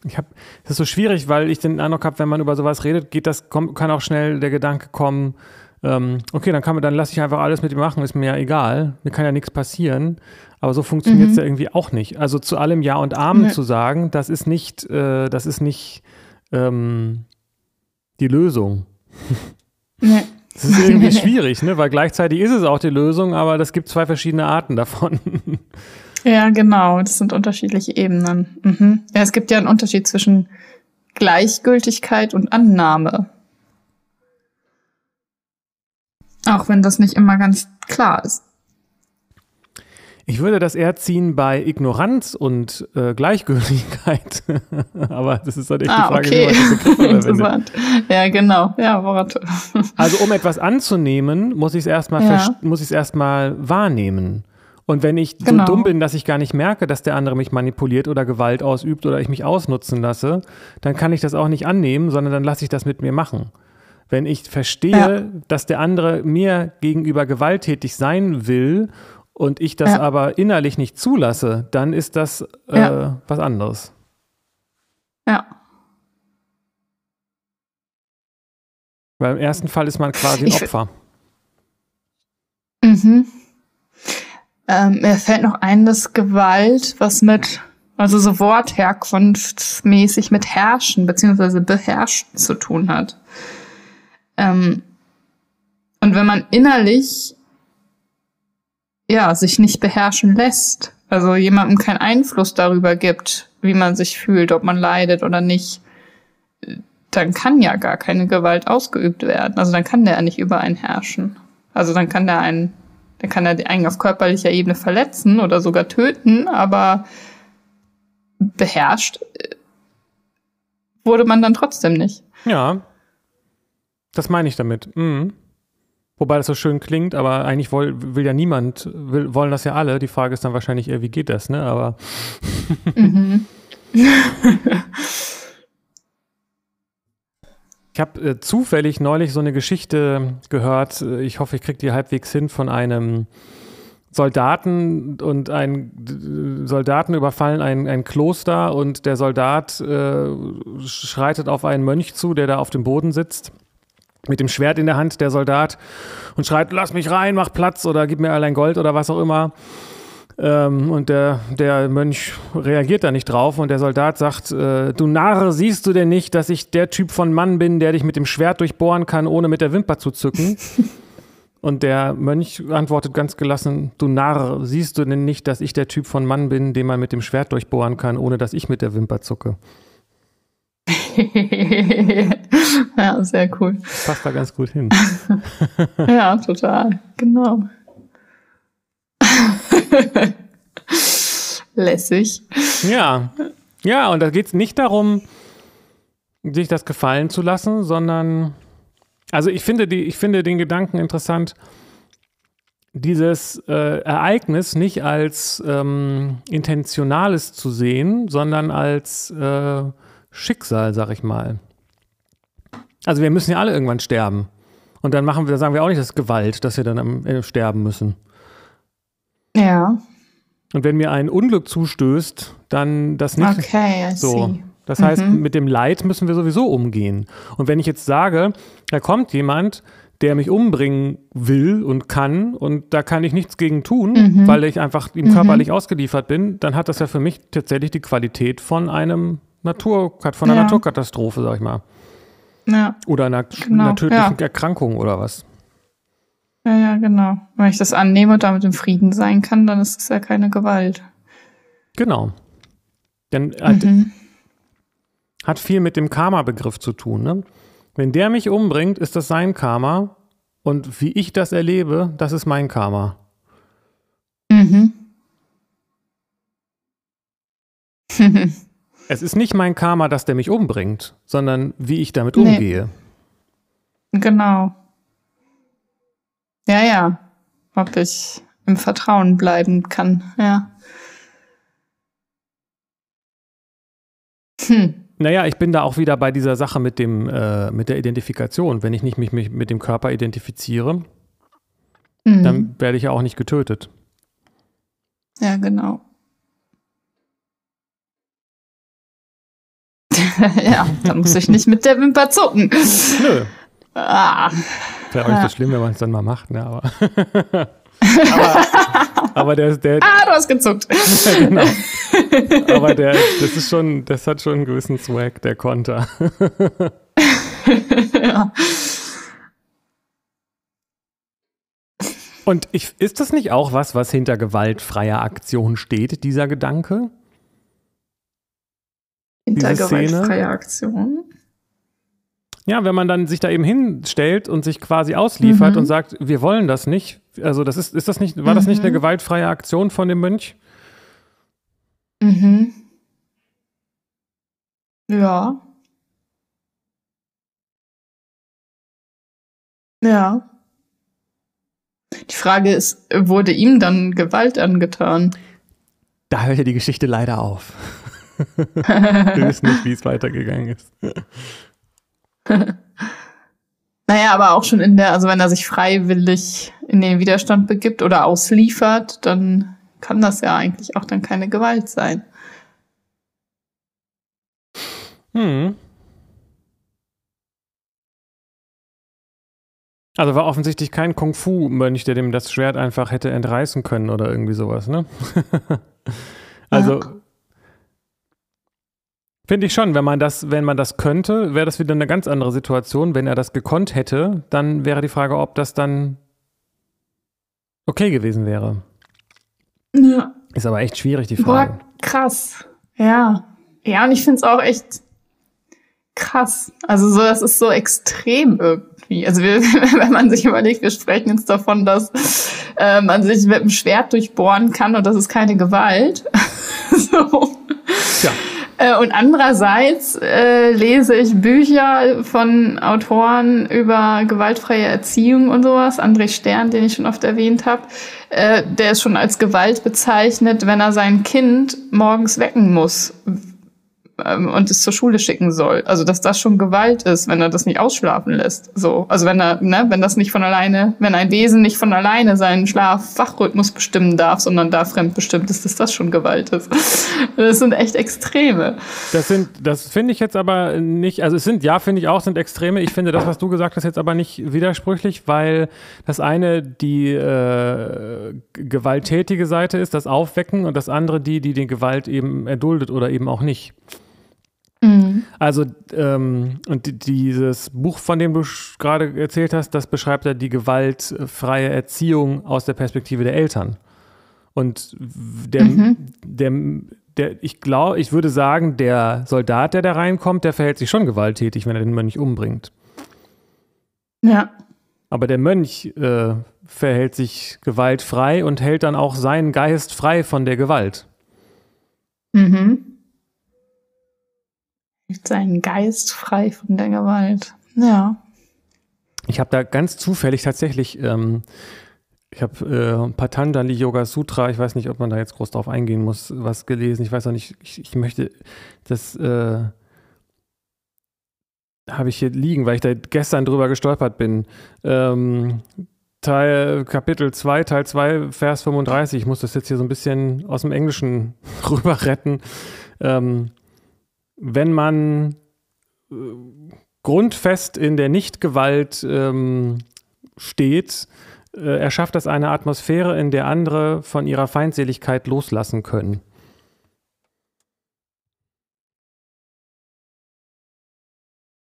Ich habe, es ist so schwierig, weil ich den Eindruck habe, wenn man über sowas redet, geht das, kann auch schnell der Gedanke kommen, ähm, okay, dann kann man, dann lasse ich einfach alles mit ihm machen, ist mir ja egal, mir kann ja nichts passieren. Aber so funktioniert es Mhm. ja irgendwie auch nicht. Also zu allem Ja und Amen Nee. zu sagen, das ist nicht, äh, das ist nicht ähm, die Lösung. Nee. Das ist irgendwie schwierig, ne? Weil gleichzeitig ist es auch die Lösung, aber das gibt zwei verschiedene Arten davon. Ja, genau. Das sind unterschiedliche Ebenen. Mhm. Ja, es gibt ja einen Unterschied zwischen Gleichgültigkeit und Annahme. Auch wenn das nicht immer ganz klar ist. Ich würde das eher ziehen bei Ignoranz und äh, Gleichgültigkeit. aber das ist halt echt die Ah, Frage, wie okay. man diese Begriffe verwendet. Interessant. Ja, genau. Ja, Worte. Also um etwas anzunehmen, muss ich es erstmal Ja. muss ich es erstmal wahrnehmen. Und wenn ich Genau. so dumm bin, dass ich gar nicht merke, dass der andere mich manipuliert oder Gewalt ausübt oder ich mich ausnutzen lasse, dann kann ich das auch nicht annehmen, sondern dann lasse ich das mit mir machen. Wenn ich verstehe, Ja. dass der andere mir gegenüber gewalttätig sein will und ich das Ja. aber innerlich nicht zulasse, dann ist das äh, Ja. was anderes. Ja. Weil im ersten Fall ist man quasi ein Ich- Opfer. Mhm. Ähm, mir fällt noch ein, dass Gewalt was mit, also so wortherkunftsmäßig mit Herrschen beziehungsweise Beherrschen zu tun hat. Ähm, und wenn man innerlich ja sich nicht beherrschen lässt, also jemandem keinen Einfluss darüber gibt, wie man sich fühlt, ob man leidet oder nicht, dann kann ja gar keine Gewalt ausgeübt werden. Also dann kann der nicht über einen herrschen. Also dann kann der einen, dann kann er einen auf körperlicher Ebene verletzen oder sogar töten, aber beherrscht äh, wurde man dann trotzdem nicht. Ja, das meine ich damit. Mhm. Wobei das so schön klingt, aber eigentlich will, will ja niemand, will, wollen das ja alle. Die Frage ist dann wahrscheinlich eher, wie geht das, ne? Aber Mhm. ich habe äh, zufällig neulich so eine Geschichte gehört. Ich hoffe, ich kriege die halbwegs hin von einem Soldaten und ein Soldaten überfallen ein, ein Kloster und der Soldat äh, schreitet auf einen Mönch zu, der da auf dem Boden sitzt. Mit dem Schwert in der Hand, der Soldat, und schreit, lass mich rein, mach Platz oder gib mir allein Gold oder was auch immer. Ähm, und der, der Mönch reagiert da nicht drauf und der Soldat sagt, äh, du Narr, siehst du denn nicht, dass ich der Typ von Mann bin, der dich mit dem Schwert durchbohren kann, ohne mit der Wimper zu zücken? Und der Mönch antwortet ganz gelassen, du Narr, siehst du denn nicht, dass ich der Typ von Mann bin, den man mit dem Schwert durchbohren kann, ohne dass ich mit der Wimper zucke? ja, sehr cool. Passt da ganz gut hin. ja, total. Genau. Lässig. Ja. Ja, und da geht es nicht darum, sich das gefallen zu lassen, sondern also ich finde, die, ich finde den Gedanken interessant, dieses äh, Ereignis nicht als ähm, intentionales zu sehen, sondern als äh, Schicksal, sag ich mal. Also wir müssen ja alle irgendwann sterben. Und dann machen wir, sagen wir auch nicht, das ist Gewalt, dass wir dann am, äh, sterben müssen. Ja. Und wenn mir ein Unglück zustößt, dann das nicht okay, I so. See. Das heißt, mhm. mit dem Leid müssen wir sowieso umgehen. Und wenn ich jetzt sage, da kommt jemand, der mich umbringen will und kann und da kann ich nichts gegen tun, mhm. weil ich einfach ihm körperlich mhm. ausgeliefert bin, dann hat das ja für mich tatsächlich die Qualität von einem Natur, von einer ja. Naturkatastrophe, sag ich mal. Ja. Oder einer, genau. einer tödlichen ja. Erkrankung oder was. Ja, ja, genau. Wenn ich das annehme und damit im Frieden sein kann, dann ist es ja keine Gewalt. Genau. Denn mhm hat viel mit dem Karma-Begriff zu tun. Ne? Wenn der mich umbringt, ist das sein Karma. Und wie ich das erlebe, das ist mein Karma. Mhm. es ist nicht mein Karma, dass der mich umbringt, sondern wie ich damit nee. umgehe. Genau. Ja, ja. Ob ich im Vertrauen bleiben kann, ja. Hm. Naja, ich bin da auch wieder bei dieser Sache mit, dem, äh, mit der Identifikation. Wenn ich nicht mich, mich mit dem Körper identifiziere, mhm. dann werde ich ja auch nicht getötet. Ja, genau. ja, dann muss ich nicht mit der Wimper zucken. Nö. Ah. Wäre auch nicht so schlimm, wenn man es dann mal macht, ne? Aber, aber, aber der, der. Ah, du hast gezuckt. ja, genau. Aber der, das ist schon, das hat schon einen gewissen Swag, der Konter. ja. Und ich, ist das nicht auch was, was hinter gewaltfreier Aktion steht, dieser Gedanke? Hinter gewaltfreier Aktion? Ja, wenn man dann sich da eben hinstellt und sich quasi ausliefert mhm. und sagt, wir wollen das nicht. Also das ist, ist das nicht, war das nicht eine mhm. gewaltfreie Aktion von dem Mönch? Mhm. Ja. Ja. Die Frage ist, wurde ihm dann Gewalt angetan? Da hört ja die Geschichte leider auf. Wir wissen nicht, wie es weitergegangen ist. naja, aber auch schon in der, also wenn er sich freiwillig in den Widerstand begibt oder ausliefert, dann kann das ja eigentlich auch dann keine Gewalt sein. Hm. Also war offensichtlich kein Kung-Fu-Mönch, der dem das Schwert einfach hätte entreißen können oder irgendwie sowas, ne? also ja. Finde ich schon, wenn man das, wenn man das könnte, wäre das wieder eine ganz andere Situation. Wenn er das gekonnt hätte, dann wäre die Frage, ob das dann okay gewesen wäre. Ja. Ist aber echt schwierig, die Frage. Boah, krass. Ja. Ja, und ich finde es auch echt krass. Also so, das ist so extrem irgendwie. Also wir, wenn man sich überlegt, wir sprechen jetzt davon, dass äh, man sich mit dem Schwert durchbohren kann und das ist keine Gewalt. so. Ja. Äh, und andererseits äh, lese ich Bücher von Autoren über gewaltfreie Erziehung und sowas. André Stern, den ich schon oft erwähnt habe, äh, der ist schon als Gewalt bezeichnet, wenn er sein Kind morgens wecken muss, ähm, und es zur Schule schicken soll. Also dass das schon Gewalt ist, wenn er das nicht ausschlafen lässt. So, also wenn er, ne, wenn das nicht von alleine, wenn ein Wesen nicht von alleine seinen Schlaf-Wachrhythmus bestimmen darf, sondern da fremdbestimmt ist, dass das schon Gewalt ist. Das sind echt Extreme. Das sind, das finde ich jetzt aber nicht, also es sind, ja, finde ich auch, sind Extreme. Ich finde das, was du gesagt hast, jetzt aber nicht widersprüchlich, weil das eine die äh, gewalttätige Seite ist, das Aufwecken und das andere die, die die Gewalt eben erduldet oder eben auch nicht. Mhm. Also, ähm, und dieses Buch, von dem du gerade erzählt hast, das beschreibt ja die gewaltfreie Erziehung aus der Perspektive der Eltern. Und der, mhm. der, der, ich glaube, ich würde sagen, der Soldat, der da reinkommt, der verhält sich schon gewalttätig, wenn er den Mönch umbringt. Ja. Aber der Mönch äh, verhält sich gewaltfrei und hält dann auch seinen Geist frei von der Gewalt. Mhm. Hält seinen Geist frei von der Gewalt. Ja. Ich habe da ganz zufällig tatsächlich ähm, ich habe äh, Patanjali Yoga Sutra, ich weiß nicht, ob man da jetzt groß drauf eingehen muss, was gelesen. Ich weiß auch nicht, ich, ich möchte das äh, habe ich hier liegen, weil ich da gestern drüber gestolpert bin. Ähm, Teil, Kapitel 2, Teil 2, Vers 35. Ich muss das jetzt hier so ein bisschen aus dem Englischen rüber retten. Ähm, wenn man äh, grundfest in der Nichtgewalt ähm, steht, äh, erschafft das eine Atmosphäre, in der andere von ihrer Feindseligkeit loslassen können.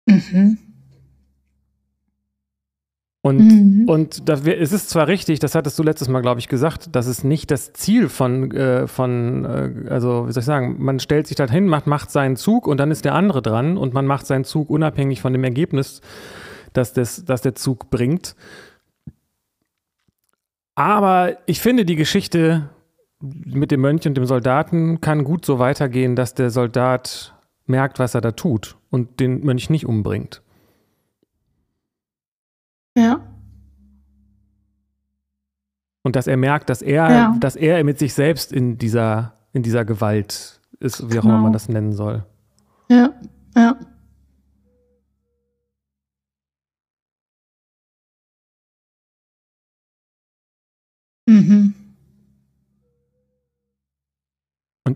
Mhm. Und, mhm. und das, es ist zwar richtig, das hattest du letztes Mal, glaube ich, gesagt, dass es nicht das Ziel von, äh, von äh, also wie soll ich sagen, man stellt sich da hin, macht, macht seinen Zug und dann ist der andere dran und man macht seinen Zug unabhängig von dem Ergebnis, das, das, das der Zug bringt. Aber ich finde, die Geschichte mit dem Mönch und dem Soldaten kann gut so weitergehen, dass der Soldat merkt, was er da tut und den Mönch nicht umbringt. Ja. Und dass er merkt, dass er, ja. dass er mit sich selbst in dieser, in dieser Gewalt ist, wie auch genau. immer man das nennen soll. Ja, ja.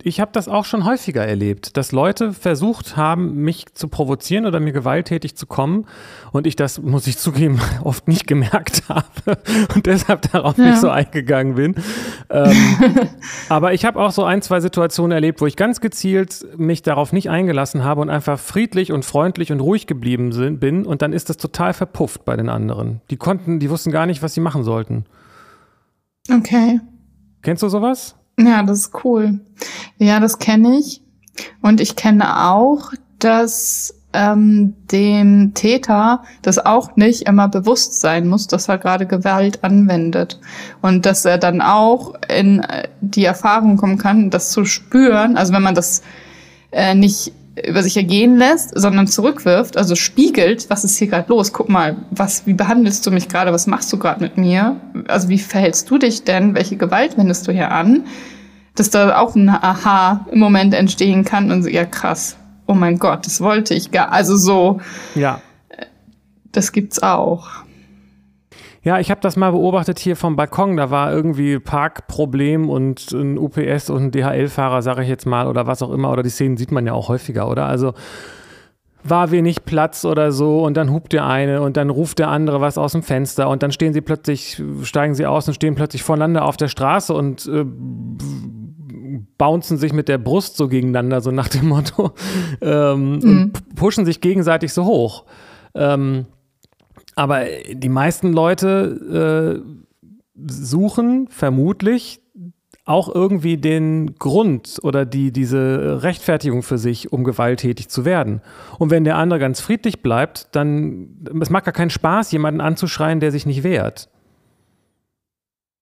Ich habe das auch schon häufiger erlebt, dass Leute versucht haben, mich zu provozieren oder mir gewalttätig zu kommen und ich das, muss ich zugeben, oft nicht gemerkt habe und deshalb darauf ja. nicht so eingegangen bin. Ähm, aber ich habe auch so ein, zwei Situationen erlebt, wo ich ganz gezielt mich darauf nicht eingelassen habe und einfach friedlich und freundlich und ruhig geblieben bin und dann ist das total verpufft bei den anderen. Die konnten, die wussten gar nicht, was sie machen sollten. Okay. Kennst du sowas? Ja, das ist cool. Ja, das kenne ich. Und ich kenne auch, dass ähm, dem Täter das auch nicht immer bewusst sein muss, dass er gerade Gewalt anwendet. Und dass er dann auch in äh, die Erfahrung kommen kann, das zu spüren. Also wenn man das äh, nicht über sich ergehen lässt, sondern zurückwirft, also spiegelt, was ist hier gerade los? Guck mal, was, wie behandelst du mich gerade? Was machst du gerade mit mir? Also wie verhältst du dich denn? Welche Gewalt wendest du hier an? Dass da auch ein Aha im Moment entstehen kann und so, ja krass. Oh mein Gott, das wollte ich gar. Also so. Ja. Das gibt's auch. Ja, ich habe das mal beobachtet hier vom Balkon. Da war irgendwie Parkproblem und ein UPS und ein DHL-Fahrer, sage ich jetzt mal, oder was auch immer. Oder die Szenen sieht man ja auch häufiger, oder? Also war wenig Platz oder so und dann hupt der eine und dann ruft der andere was aus dem Fenster und dann stehen sie plötzlich, steigen sie aus und stehen plötzlich voneinander auf der Straße und äh, bouncen sich mit der Brust so gegeneinander, so nach dem Motto, ähm, mhm. und pushen sich gegenseitig so hoch. Ähm, aber die meisten Leute äh, suchen vermutlich auch irgendwie den Grund oder die, diese Rechtfertigung für sich, um gewalttätig zu werden. Und wenn der andere ganz friedlich bleibt, dann, es macht gar keinen Spaß, jemanden anzuschreien, der sich nicht wehrt.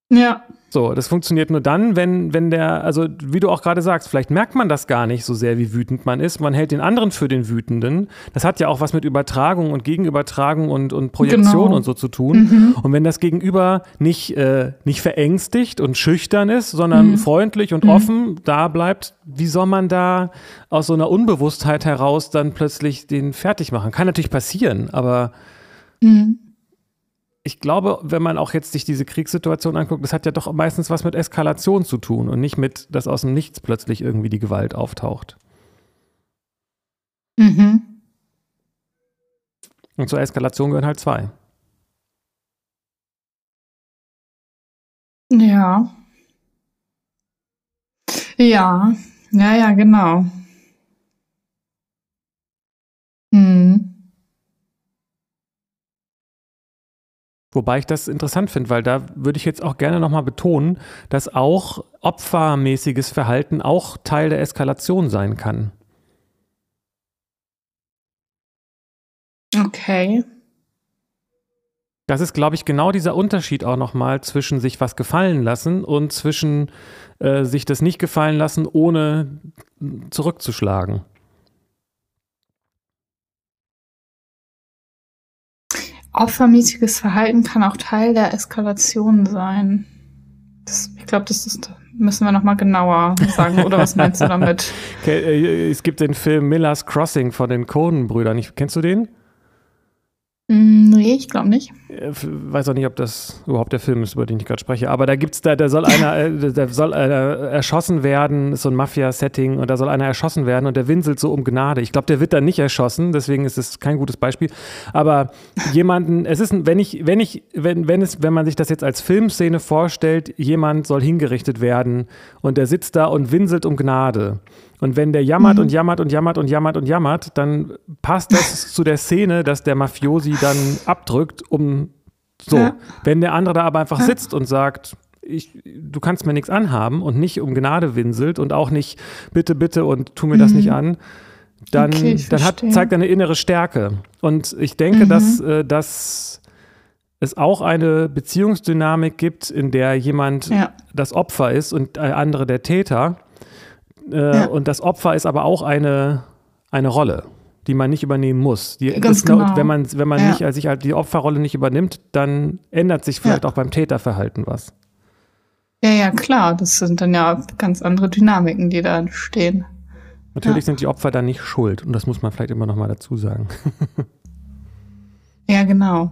Ja. So, das funktioniert nur dann, wenn, wenn der, also wie du auch gerade sagst, vielleicht merkt man das gar nicht so sehr, wie wütend man ist. Man hält den anderen für den Wütenden. Das hat ja auch was mit Übertragung und Gegenübertragung und, und Projektion genau. und so zu tun. Mhm. Und wenn das Gegenüber nicht, äh, nicht verängstigt und schüchtern ist, sondern mhm. freundlich und mhm. offen da bleibt, wie soll man da aus so einer Unbewusstheit heraus dann plötzlich den fertig machen? Kann natürlich passieren, aber mhm ich glaube, wenn man auch jetzt sich diese Kriegssituation anguckt, das hat ja doch meistens was mit Eskalation zu tun und nicht mit, dass aus dem Nichts plötzlich irgendwie die Gewalt auftaucht. Mhm. Und zur Eskalation gehören halt zwei. Ja. Ja, ja, ja, genau. Mhm. Wobei ich das interessant finde, weil da würde ich jetzt auch gerne nochmal betonen, dass auch opfermäßiges Verhalten auch Teil der Eskalation sein kann. Okay. Das ist, glaube ich, genau dieser Unterschied auch nochmal zwischen sich was gefallen lassen und zwischen äh, sich das nicht gefallen lassen, ohne zurückzuschlagen. Opfermäßiges Verhalten kann auch Teil der Eskalation sein. Das, ich glaube, das ist, müssen wir nochmal genauer sagen. Oder was meinst du damit? Okay, äh, es gibt den Film Miller's Crossing von den Coen-Brüdern. Kennst du den? Mm, nee, ich glaube nicht. Ich äh, weiß auch nicht, ob das überhaupt der Film ist, über den ich gerade spreche. Aber da gibt's da, da soll einer, äh, da soll einer erschossen werden, ist so ein Mafia-Setting und da soll einer erschossen werden und der winselt so um Gnade. Ich glaube, der wird dann nicht erschossen, deswegen ist es kein gutes Beispiel. Aber jemanden, es ist, wenn ich, wenn ich, wenn, wenn es, wenn man sich das jetzt als Filmszene vorstellt, jemand soll hingerichtet werden und der sitzt da und winselt um Gnade. Und wenn der jammert mhm. und jammert und jammert und jammert und jammert, dann passt das zu der Szene, dass der Mafiosi dann abdrückt, um so. Ja. Wenn der andere da aber einfach ja. sitzt und sagt, ich, du kannst mir nichts anhaben und nicht um Gnade winselt und auch nicht bitte, bitte und tu mir mhm. das nicht an, dann, okay, dann hat, zeigt er eine innere Stärke. Und ich denke, mhm. dass, äh, dass es auch eine Beziehungsdynamik gibt, in der jemand ja. das Opfer ist und der andere der Täter. Äh. Und das Opfer ist aber auch eine, eine Rolle, die man nicht übernehmen muss. Die, Ganz genau. Wenn man, wenn man ja. nicht, also sich halt die Opferrolle nicht übernimmt, dann ändert sich vielleicht ja. auch beim Täterverhalten was. Ja, ja, klar. Das sind dann ja ganz andere Dynamiken, die da entstehen. Natürlich sind die Opfer dann nicht schuld. Und das muss man vielleicht immer noch mal dazu sagen. ja, genau.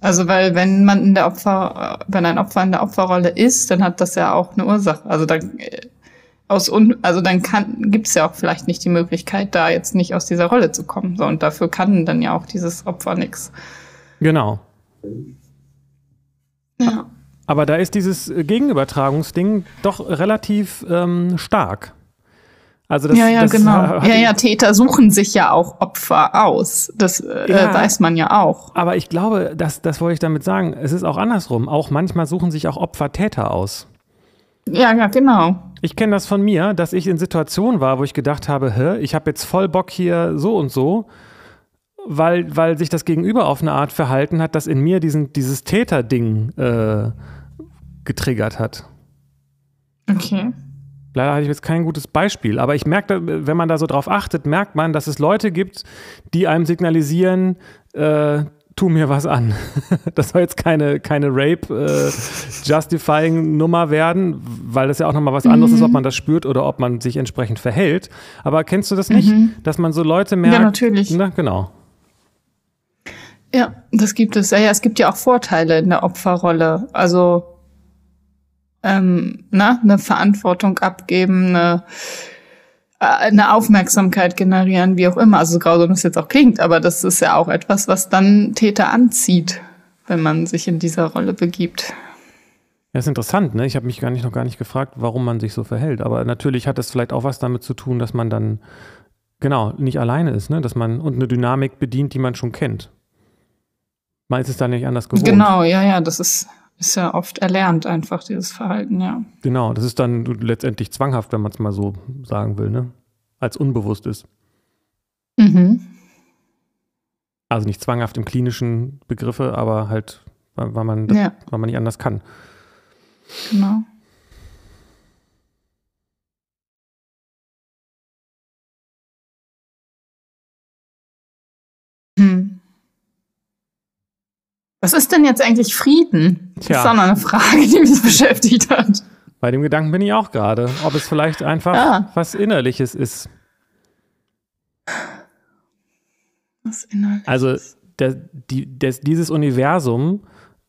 Also, weil wenn man in der Opfer, wenn ein Opfer in der Opferrolle ist, dann hat das ja auch eine Ursache. Also dann aus un also dann kann gibt es ja auch vielleicht nicht die Möglichkeit, da jetzt nicht aus dieser Rolle zu kommen. So, und dafür kann dann ja auch dieses Opfer nichts. Genau. Ja. Aber da ist dieses Gegenübertragungsding doch relativ ähm, stark. Also das, ja, ja, das genau. Ja, ja, Täter suchen sich ja auch Opfer aus. Das äh, ja, weiß man ja auch. Aber ich glaube, das, das wollte ich damit sagen. Es ist auch andersrum. Auch manchmal suchen sich auch Opfer Täter aus. Ja, ja, genau. Ich kenne das von mir, dass ich in Situationen war, wo ich gedacht habe, hä, ich habe jetzt voll Bock hier so und so, weil, weil sich das Gegenüber auf eine Art verhalten hat, das in mir diesen, dieses Täterding äh, getriggert hat. Okay. Leider hatte ich jetzt kein gutes Beispiel, aber ich merke, wenn man da so drauf achtet, merkt man, dass es Leute gibt, die einem signalisieren, äh, tu mir was an. Das soll jetzt keine, keine Rape-Justifying-Nummer äh, werden, weil das ja auch nochmal was anderes mhm. ist, ob man das spürt oder ob man sich entsprechend verhält. Aber kennst du das nicht, mhm. dass man so Leute merkt? Ja, natürlich. Na, genau. Ja, das gibt es. Ja, ja, es gibt ja auch Vorteile in der Opferrolle. Also ähm, na, eine Verantwortung abgeben, eine eine Aufmerksamkeit generieren, wie auch immer. Also so grausam das jetzt auch klingt, aber das ist ja auch etwas, was dann Täter anzieht, wenn man sich in dieser Rolle begibt. Ja, ist interessant, ne? Ich habe mich gar nicht noch gar nicht gefragt, warum man sich so verhält. Aber natürlich hat es vielleicht auch was damit zu tun, dass man dann genau nicht alleine ist, ne? Dass man und eine Dynamik bedient, die man schon kennt. Man ist es dann nicht anders gewohnt. Genau, ja, ja, das ist ist ja oft erlernt einfach, dieses Verhalten, ja. Genau, das ist dann letztendlich zwanghaft, wenn man es mal so sagen will, ne? Als unbewusst ist. Mhm. Also nicht zwanghaft im klinischen Begriffe, aber halt, weil, man, das, ja. weil man nicht anders kann. Genau. Hm. Was ist denn jetzt eigentlich Frieden? Das Tja. ist auch noch eine Frage, die mich beschäftigt hat. Bei dem Gedanken bin ich auch gerade, ob es vielleicht einfach ja. was Innerliches ist. Was Innerliches? Also der, die, des, dieses Universum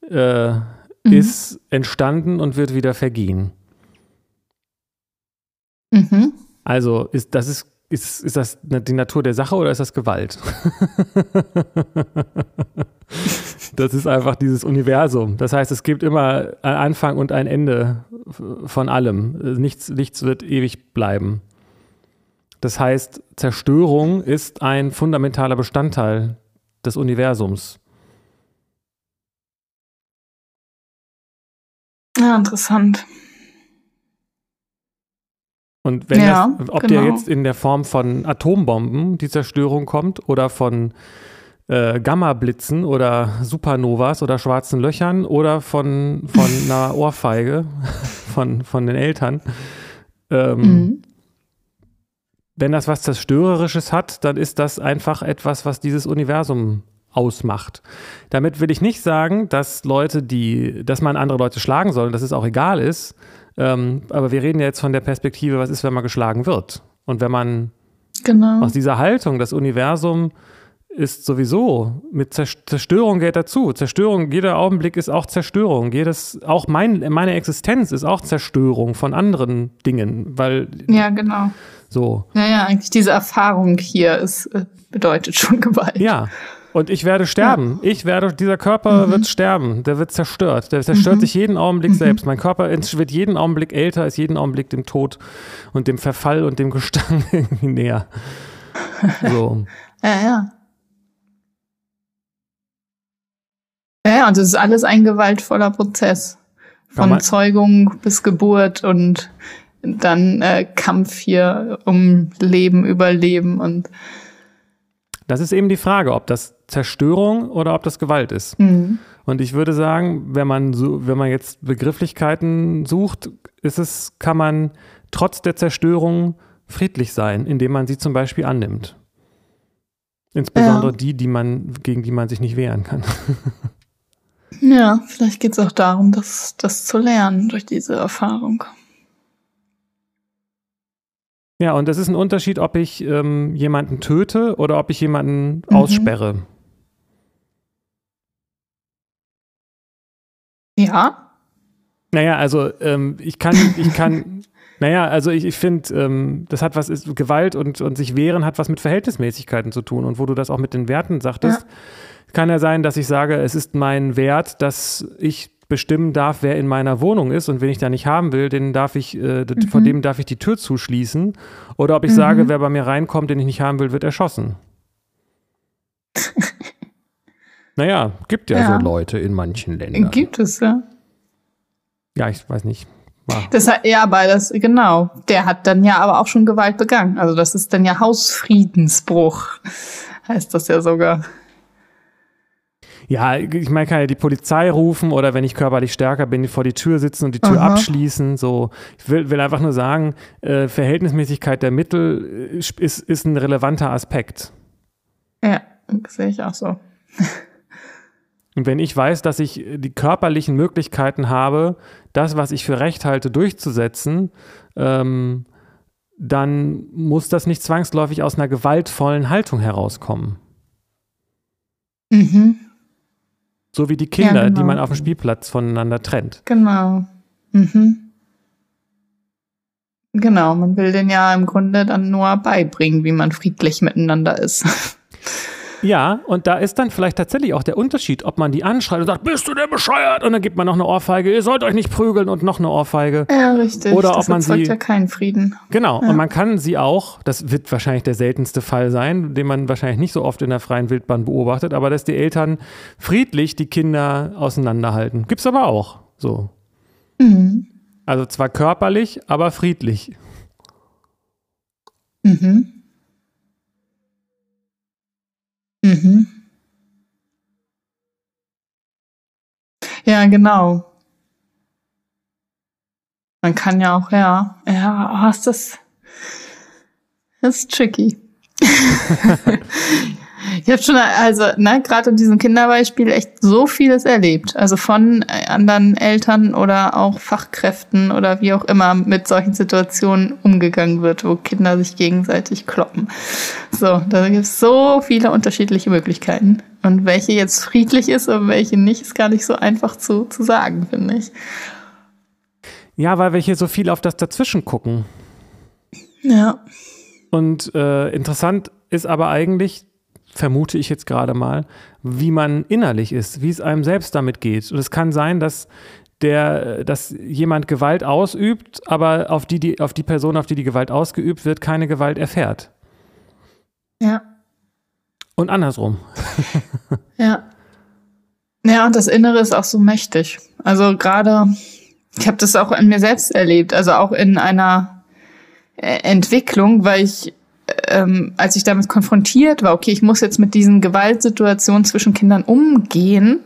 äh, mhm. ist entstanden und wird wieder vergehen. Mhm. Also ist das ist ist, ist das die Natur der Sache oder ist das Gewalt? das ist einfach dieses Universum. Das heißt, es gibt immer einen Anfang und ein Ende von allem. Nichts, nichts wird ewig bleiben. Das heißt, Zerstörung ist ein fundamentaler Bestandteil des Universums. Ja, interessant. Und wenn Ja, das, ob genau. der jetzt in der Form von Atombomben die Zerstörung kommt oder von äh, Gamma-Blitzen oder Supernovas oder schwarzen Löchern oder von, von einer Ohrfeige von, von den Eltern. Ähm, Mhm. Wenn das was Zerstörerisches hat, dann ist das einfach etwas, was dieses Universum ausmacht. Damit will ich nicht sagen, dass Leute, die, dass man andere Leute schlagen soll und dass es auch egal ist. Ähm, aber wir reden ja jetzt von der Perspektive, was ist, wenn man geschlagen wird? Und wenn man Genau. aus dieser Haltung, das Universum ist sowieso mit Zer- Zerstörung gehört dazu. Zerstörung, jeder Augenblick ist auch Zerstörung. Jedes, auch mein, meine Existenz ist auch Zerstörung von anderen Dingen, weil Ja, genau. so. Ja, ja, eigentlich diese Erfahrung hier ist, äh, bedeutet schon Gewalt. Ja. Und ich werde sterben. Ich werde, dieser Körper wird sterben. Der wird zerstört. Der zerstört sich jeden Augenblick selbst. Mein Körper wird jeden Augenblick älter, ist jeden Augenblick dem Tod und dem Verfall und dem Gestank irgendwie näher. So. Ja, ja. Ja, und es ist alles ein gewaltvoller Prozess. Von Zeugung bis Geburt und dann äh, Kampf hier um Leben, Überleben und Das ist eben die Frage, ob das Zerstörung oder ob das Gewalt ist. hm. Und ich würde sagen, wenn man so, wenn man jetzt Begrifflichkeiten sucht, ist es, kann man trotz der Zerstörung friedlich sein, indem man sie zum Beispiel annimmt. Insbesondere Ja. die, die man, gegen die man sich nicht wehren kann. Ja, vielleicht geht es auch darum, das, das zu lernen durch diese Erfahrung. Ja, und es ist ein Unterschied, ob ich ähm, jemanden töte oder ob ich jemanden Mhm. aussperre. Ja, Naja, also ähm, ich kann, ich kann, naja, also ich, ich finde, ähm, das hat was, ist, Gewalt und, und sich wehren hat was mit Verhältnismäßigkeiten zu tun. Und wo du das auch mit den Werten sagtest, kann ja sein, dass ich sage, es ist mein Wert, dass ich bestimmen darf, wer in meiner Wohnung ist und wen ich da nicht haben will, den darf ich, äh, d- von dem darf ich die Tür zuschließen. Oder ob ich sage, wer bei mir reinkommt, den ich nicht haben will, wird erschossen. naja, gibt ja, Ja. so Leute in manchen Ländern. gibt es, ja. ja, ich weiß nicht. War. Das hat, ja, aber das, genau. Der hat dann ja aber auch schon Gewalt begangen. Also das ist dann ja Hausfriedensbruch. Heißt das ja sogar. Ja, ich meine, kann ja die Polizei rufen oder wenn ich körperlich stärker bin, vor die Tür sitzen und die Tür Aha. abschließen. So, ich will, will einfach nur sagen, äh, Verhältnismäßigkeit der Mittel äh, ist, ist ein relevanter Aspekt. Ja, sehe ich auch so. Und wenn ich weiß, dass ich die körperlichen Möglichkeiten habe, das, was ich für recht halte, durchzusetzen, ähm, dann muss das nicht zwangsläufig aus einer gewaltvollen Haltung herauskommen. Mhm, So wie die Kinder, Ja, die genau. man auf dem Spielplatz voneinander trennt. genau. Mhm. Genau, man will den ja im Grunde dann nur beibringen, wie man friedlich miteinander ist. Ja, und da ist dann vielleicht tatsächlich auch der Unterschied, ob man die anschreit und sagt, bist du der bescheuert? Und dann gibt man noch eine Ohrfeige, ihr sollt euch nicht prügeln und noch eine Ohrfeige. Ja, richtig. Oder das ob man sie- ja keinen Frieden. Genau, Ja. und man kann sie auch, das wird wahrscheinlich der seltenste Fall sein, den man wahrscheinlich nicht so oft in der freien Wildbahn beobachtet, aber dass die Eltern friedlich die Kinder auseinanderhalten. Gibt's aber auch so. Mhm. Also zwar körperlich, aber friedlich. Mhm. Mhm. Ja, genau. Man kann ja auch, ja, ja, oh, ist das, das ist tricky. ich habe schon, also, ne, gerade in diesem Kinderbeispiel echt so vieles erlebt. Also von äh, anderen Eltern oder auch Fachkräften oder wie auch immer mit solchen Situationen umgegangen wird, wo Kinder sich gegenseitig kloppen. So, da gibt es so viele unterschiedliche Möglichkeiten. Und welche jetzt friedlich ist und welche nicht, ist gar nicht so einfach zu, zu sagen, finde ich. Ja, weil wir hier so viel auf das Dazwischen gucken. Ja. Und äh, interessant ist aber eigentlich, vermute ich jetzt gerade mal, wie man innerlich ist, wie es einem selbst damit geht. Und es kann sein, dass der, dass jemand Gewalt ausübt, aber auf die, die, auf die Person, auf die die Gewalt ausgeübt wird, keine Gewalt erfährt. Ja. Und andersrum. ja. Ja, und das Innere ist auch so mächtig. Also gerade, ich habe das auch in mir selbst erlebt, also auch in einer äh, Entwicklung, weil ich, ähm, als ich damit konfrontiert war, okay, ich muss jetzt mit diesen Gewaltsituationen zwischen Kindern umgehen,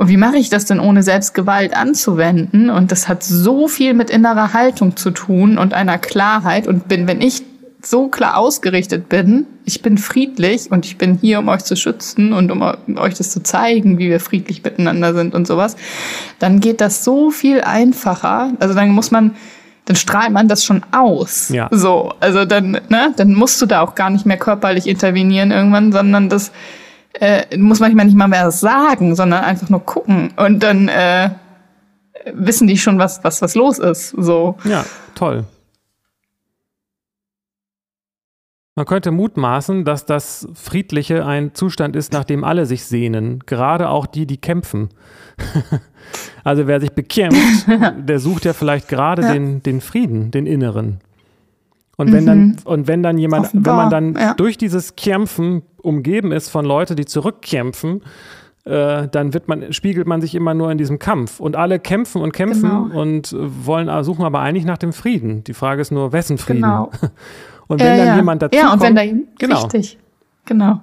und wie mache ich das denn, ohne selbst Gewalt anzuwenden? Und das hat so viel mit innerer Haltung zu tun und einer Klarheit. Und bin, wenn ich so klar ausgerichtet bin, ich bin friedlich und ich bin hier, um euch zu schützen und um euch das zu zeigen, wie wir friedlich miteinander sind und sowas, dann geht das so viel einfacher. Also dann muss man, dann strahlt man das schon aus. Ja. So, also dann, ne, dann musst du da auch gar nicht mehr körperlich intervenieren irgendwann, sondern das, äh, muss manchmal nicht mal mehr sagen, sondern einfach nur gucken und dann äh, wissen die schon, was, was, was los ist. So. Ja, toll. Man könnte mutmaßen, dass das Friedliche ein Zustand ist, nach dem alle sich sehnen, gerade auch die, die kämpfen. also wer sich bekämpft, der sucht ja vielleicht gerade ja. den, den Frieden, den Inneren. Und wenn mhm. dann, und wenn dann jemand, Offenbar. wenn man dann ja. durch dieses Kämpfen umgeben ist von Leuten, die zurückkämpfen, äh, dann wird man, spiegelt man sich immer nur in diesem Kampf. Und alle kämpfen und kämpfen genau. und wollen, suchen aber eigentlich nach dem Frieden. Die Frage ist nur, wessen Frieden? Genau. Und wenn ja, dann jemand dazu Ja, und kommt, wenn da genau. richtig, genau.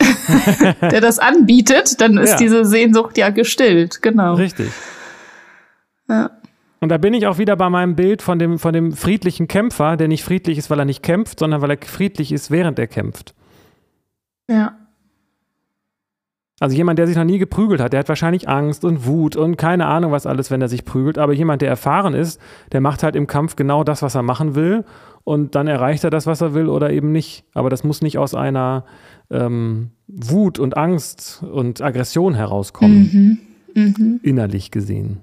der das anbietet, dann ist diese Sehnsucht ja gestillt, genau. Richtig. Ja. Und da bin ich auch wieder bei meinem Bild von dem, von dem friedlichen Kämpfer, der nicht friedlich ist, weil er nicht kämpft, sondern weil er friedlich ist, während er kämpft. Ja. Also jemand, der sich noch nie geprügelt hat, der hat wahrscheinlich Angst und Wut und keine Ahnung was alles, wenn er sich prügelt. Aber jemand, der erfahren ist, der macht halt im Kampf genau das, was er machen will. Und dann erreicht er das, was er will oder eben nicht. Aber das muss nicht aus einer ähm, Wut und Angst und Aggression herauskommen. Mhm. Mhm. Innerlich gesehen.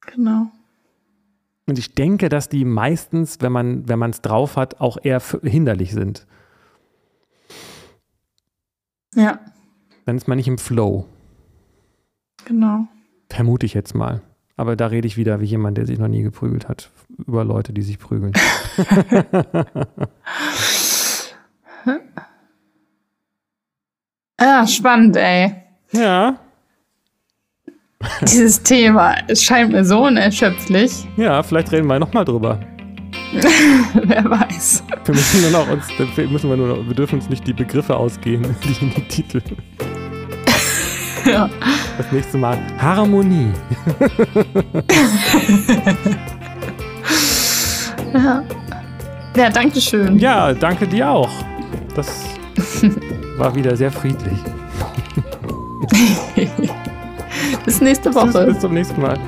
Genau. Und ich denke, dass die meistens, wenn man wenn es drauf hat, auch eher hinderlich sind. Ja. Dann ist man nicht im Flow. Genau. Vermute ich jetzt mal. Aber da rede ich wieder wie jemand, der sich noch nie geprügelt hat, über Leute, die sich prügeln. ja, spannend, ey. Ja. Dieses Thema, es scheint mir so unerschöpflich. Ja, vielleicht reden wir nochmal drüber. Wer weiß. Wir müssen nur noch uns, müssen wir nur noch, wir dürfen uns nicht die Begriffe ausgehen, die in die Titel. Ja. Das nächste Mal Harmonie. ja. Ja, danke schön. Ja, danke dir auch. Das war wieder sehr friedlich. Bis nächste Woche. Bis zum nächsten Mal.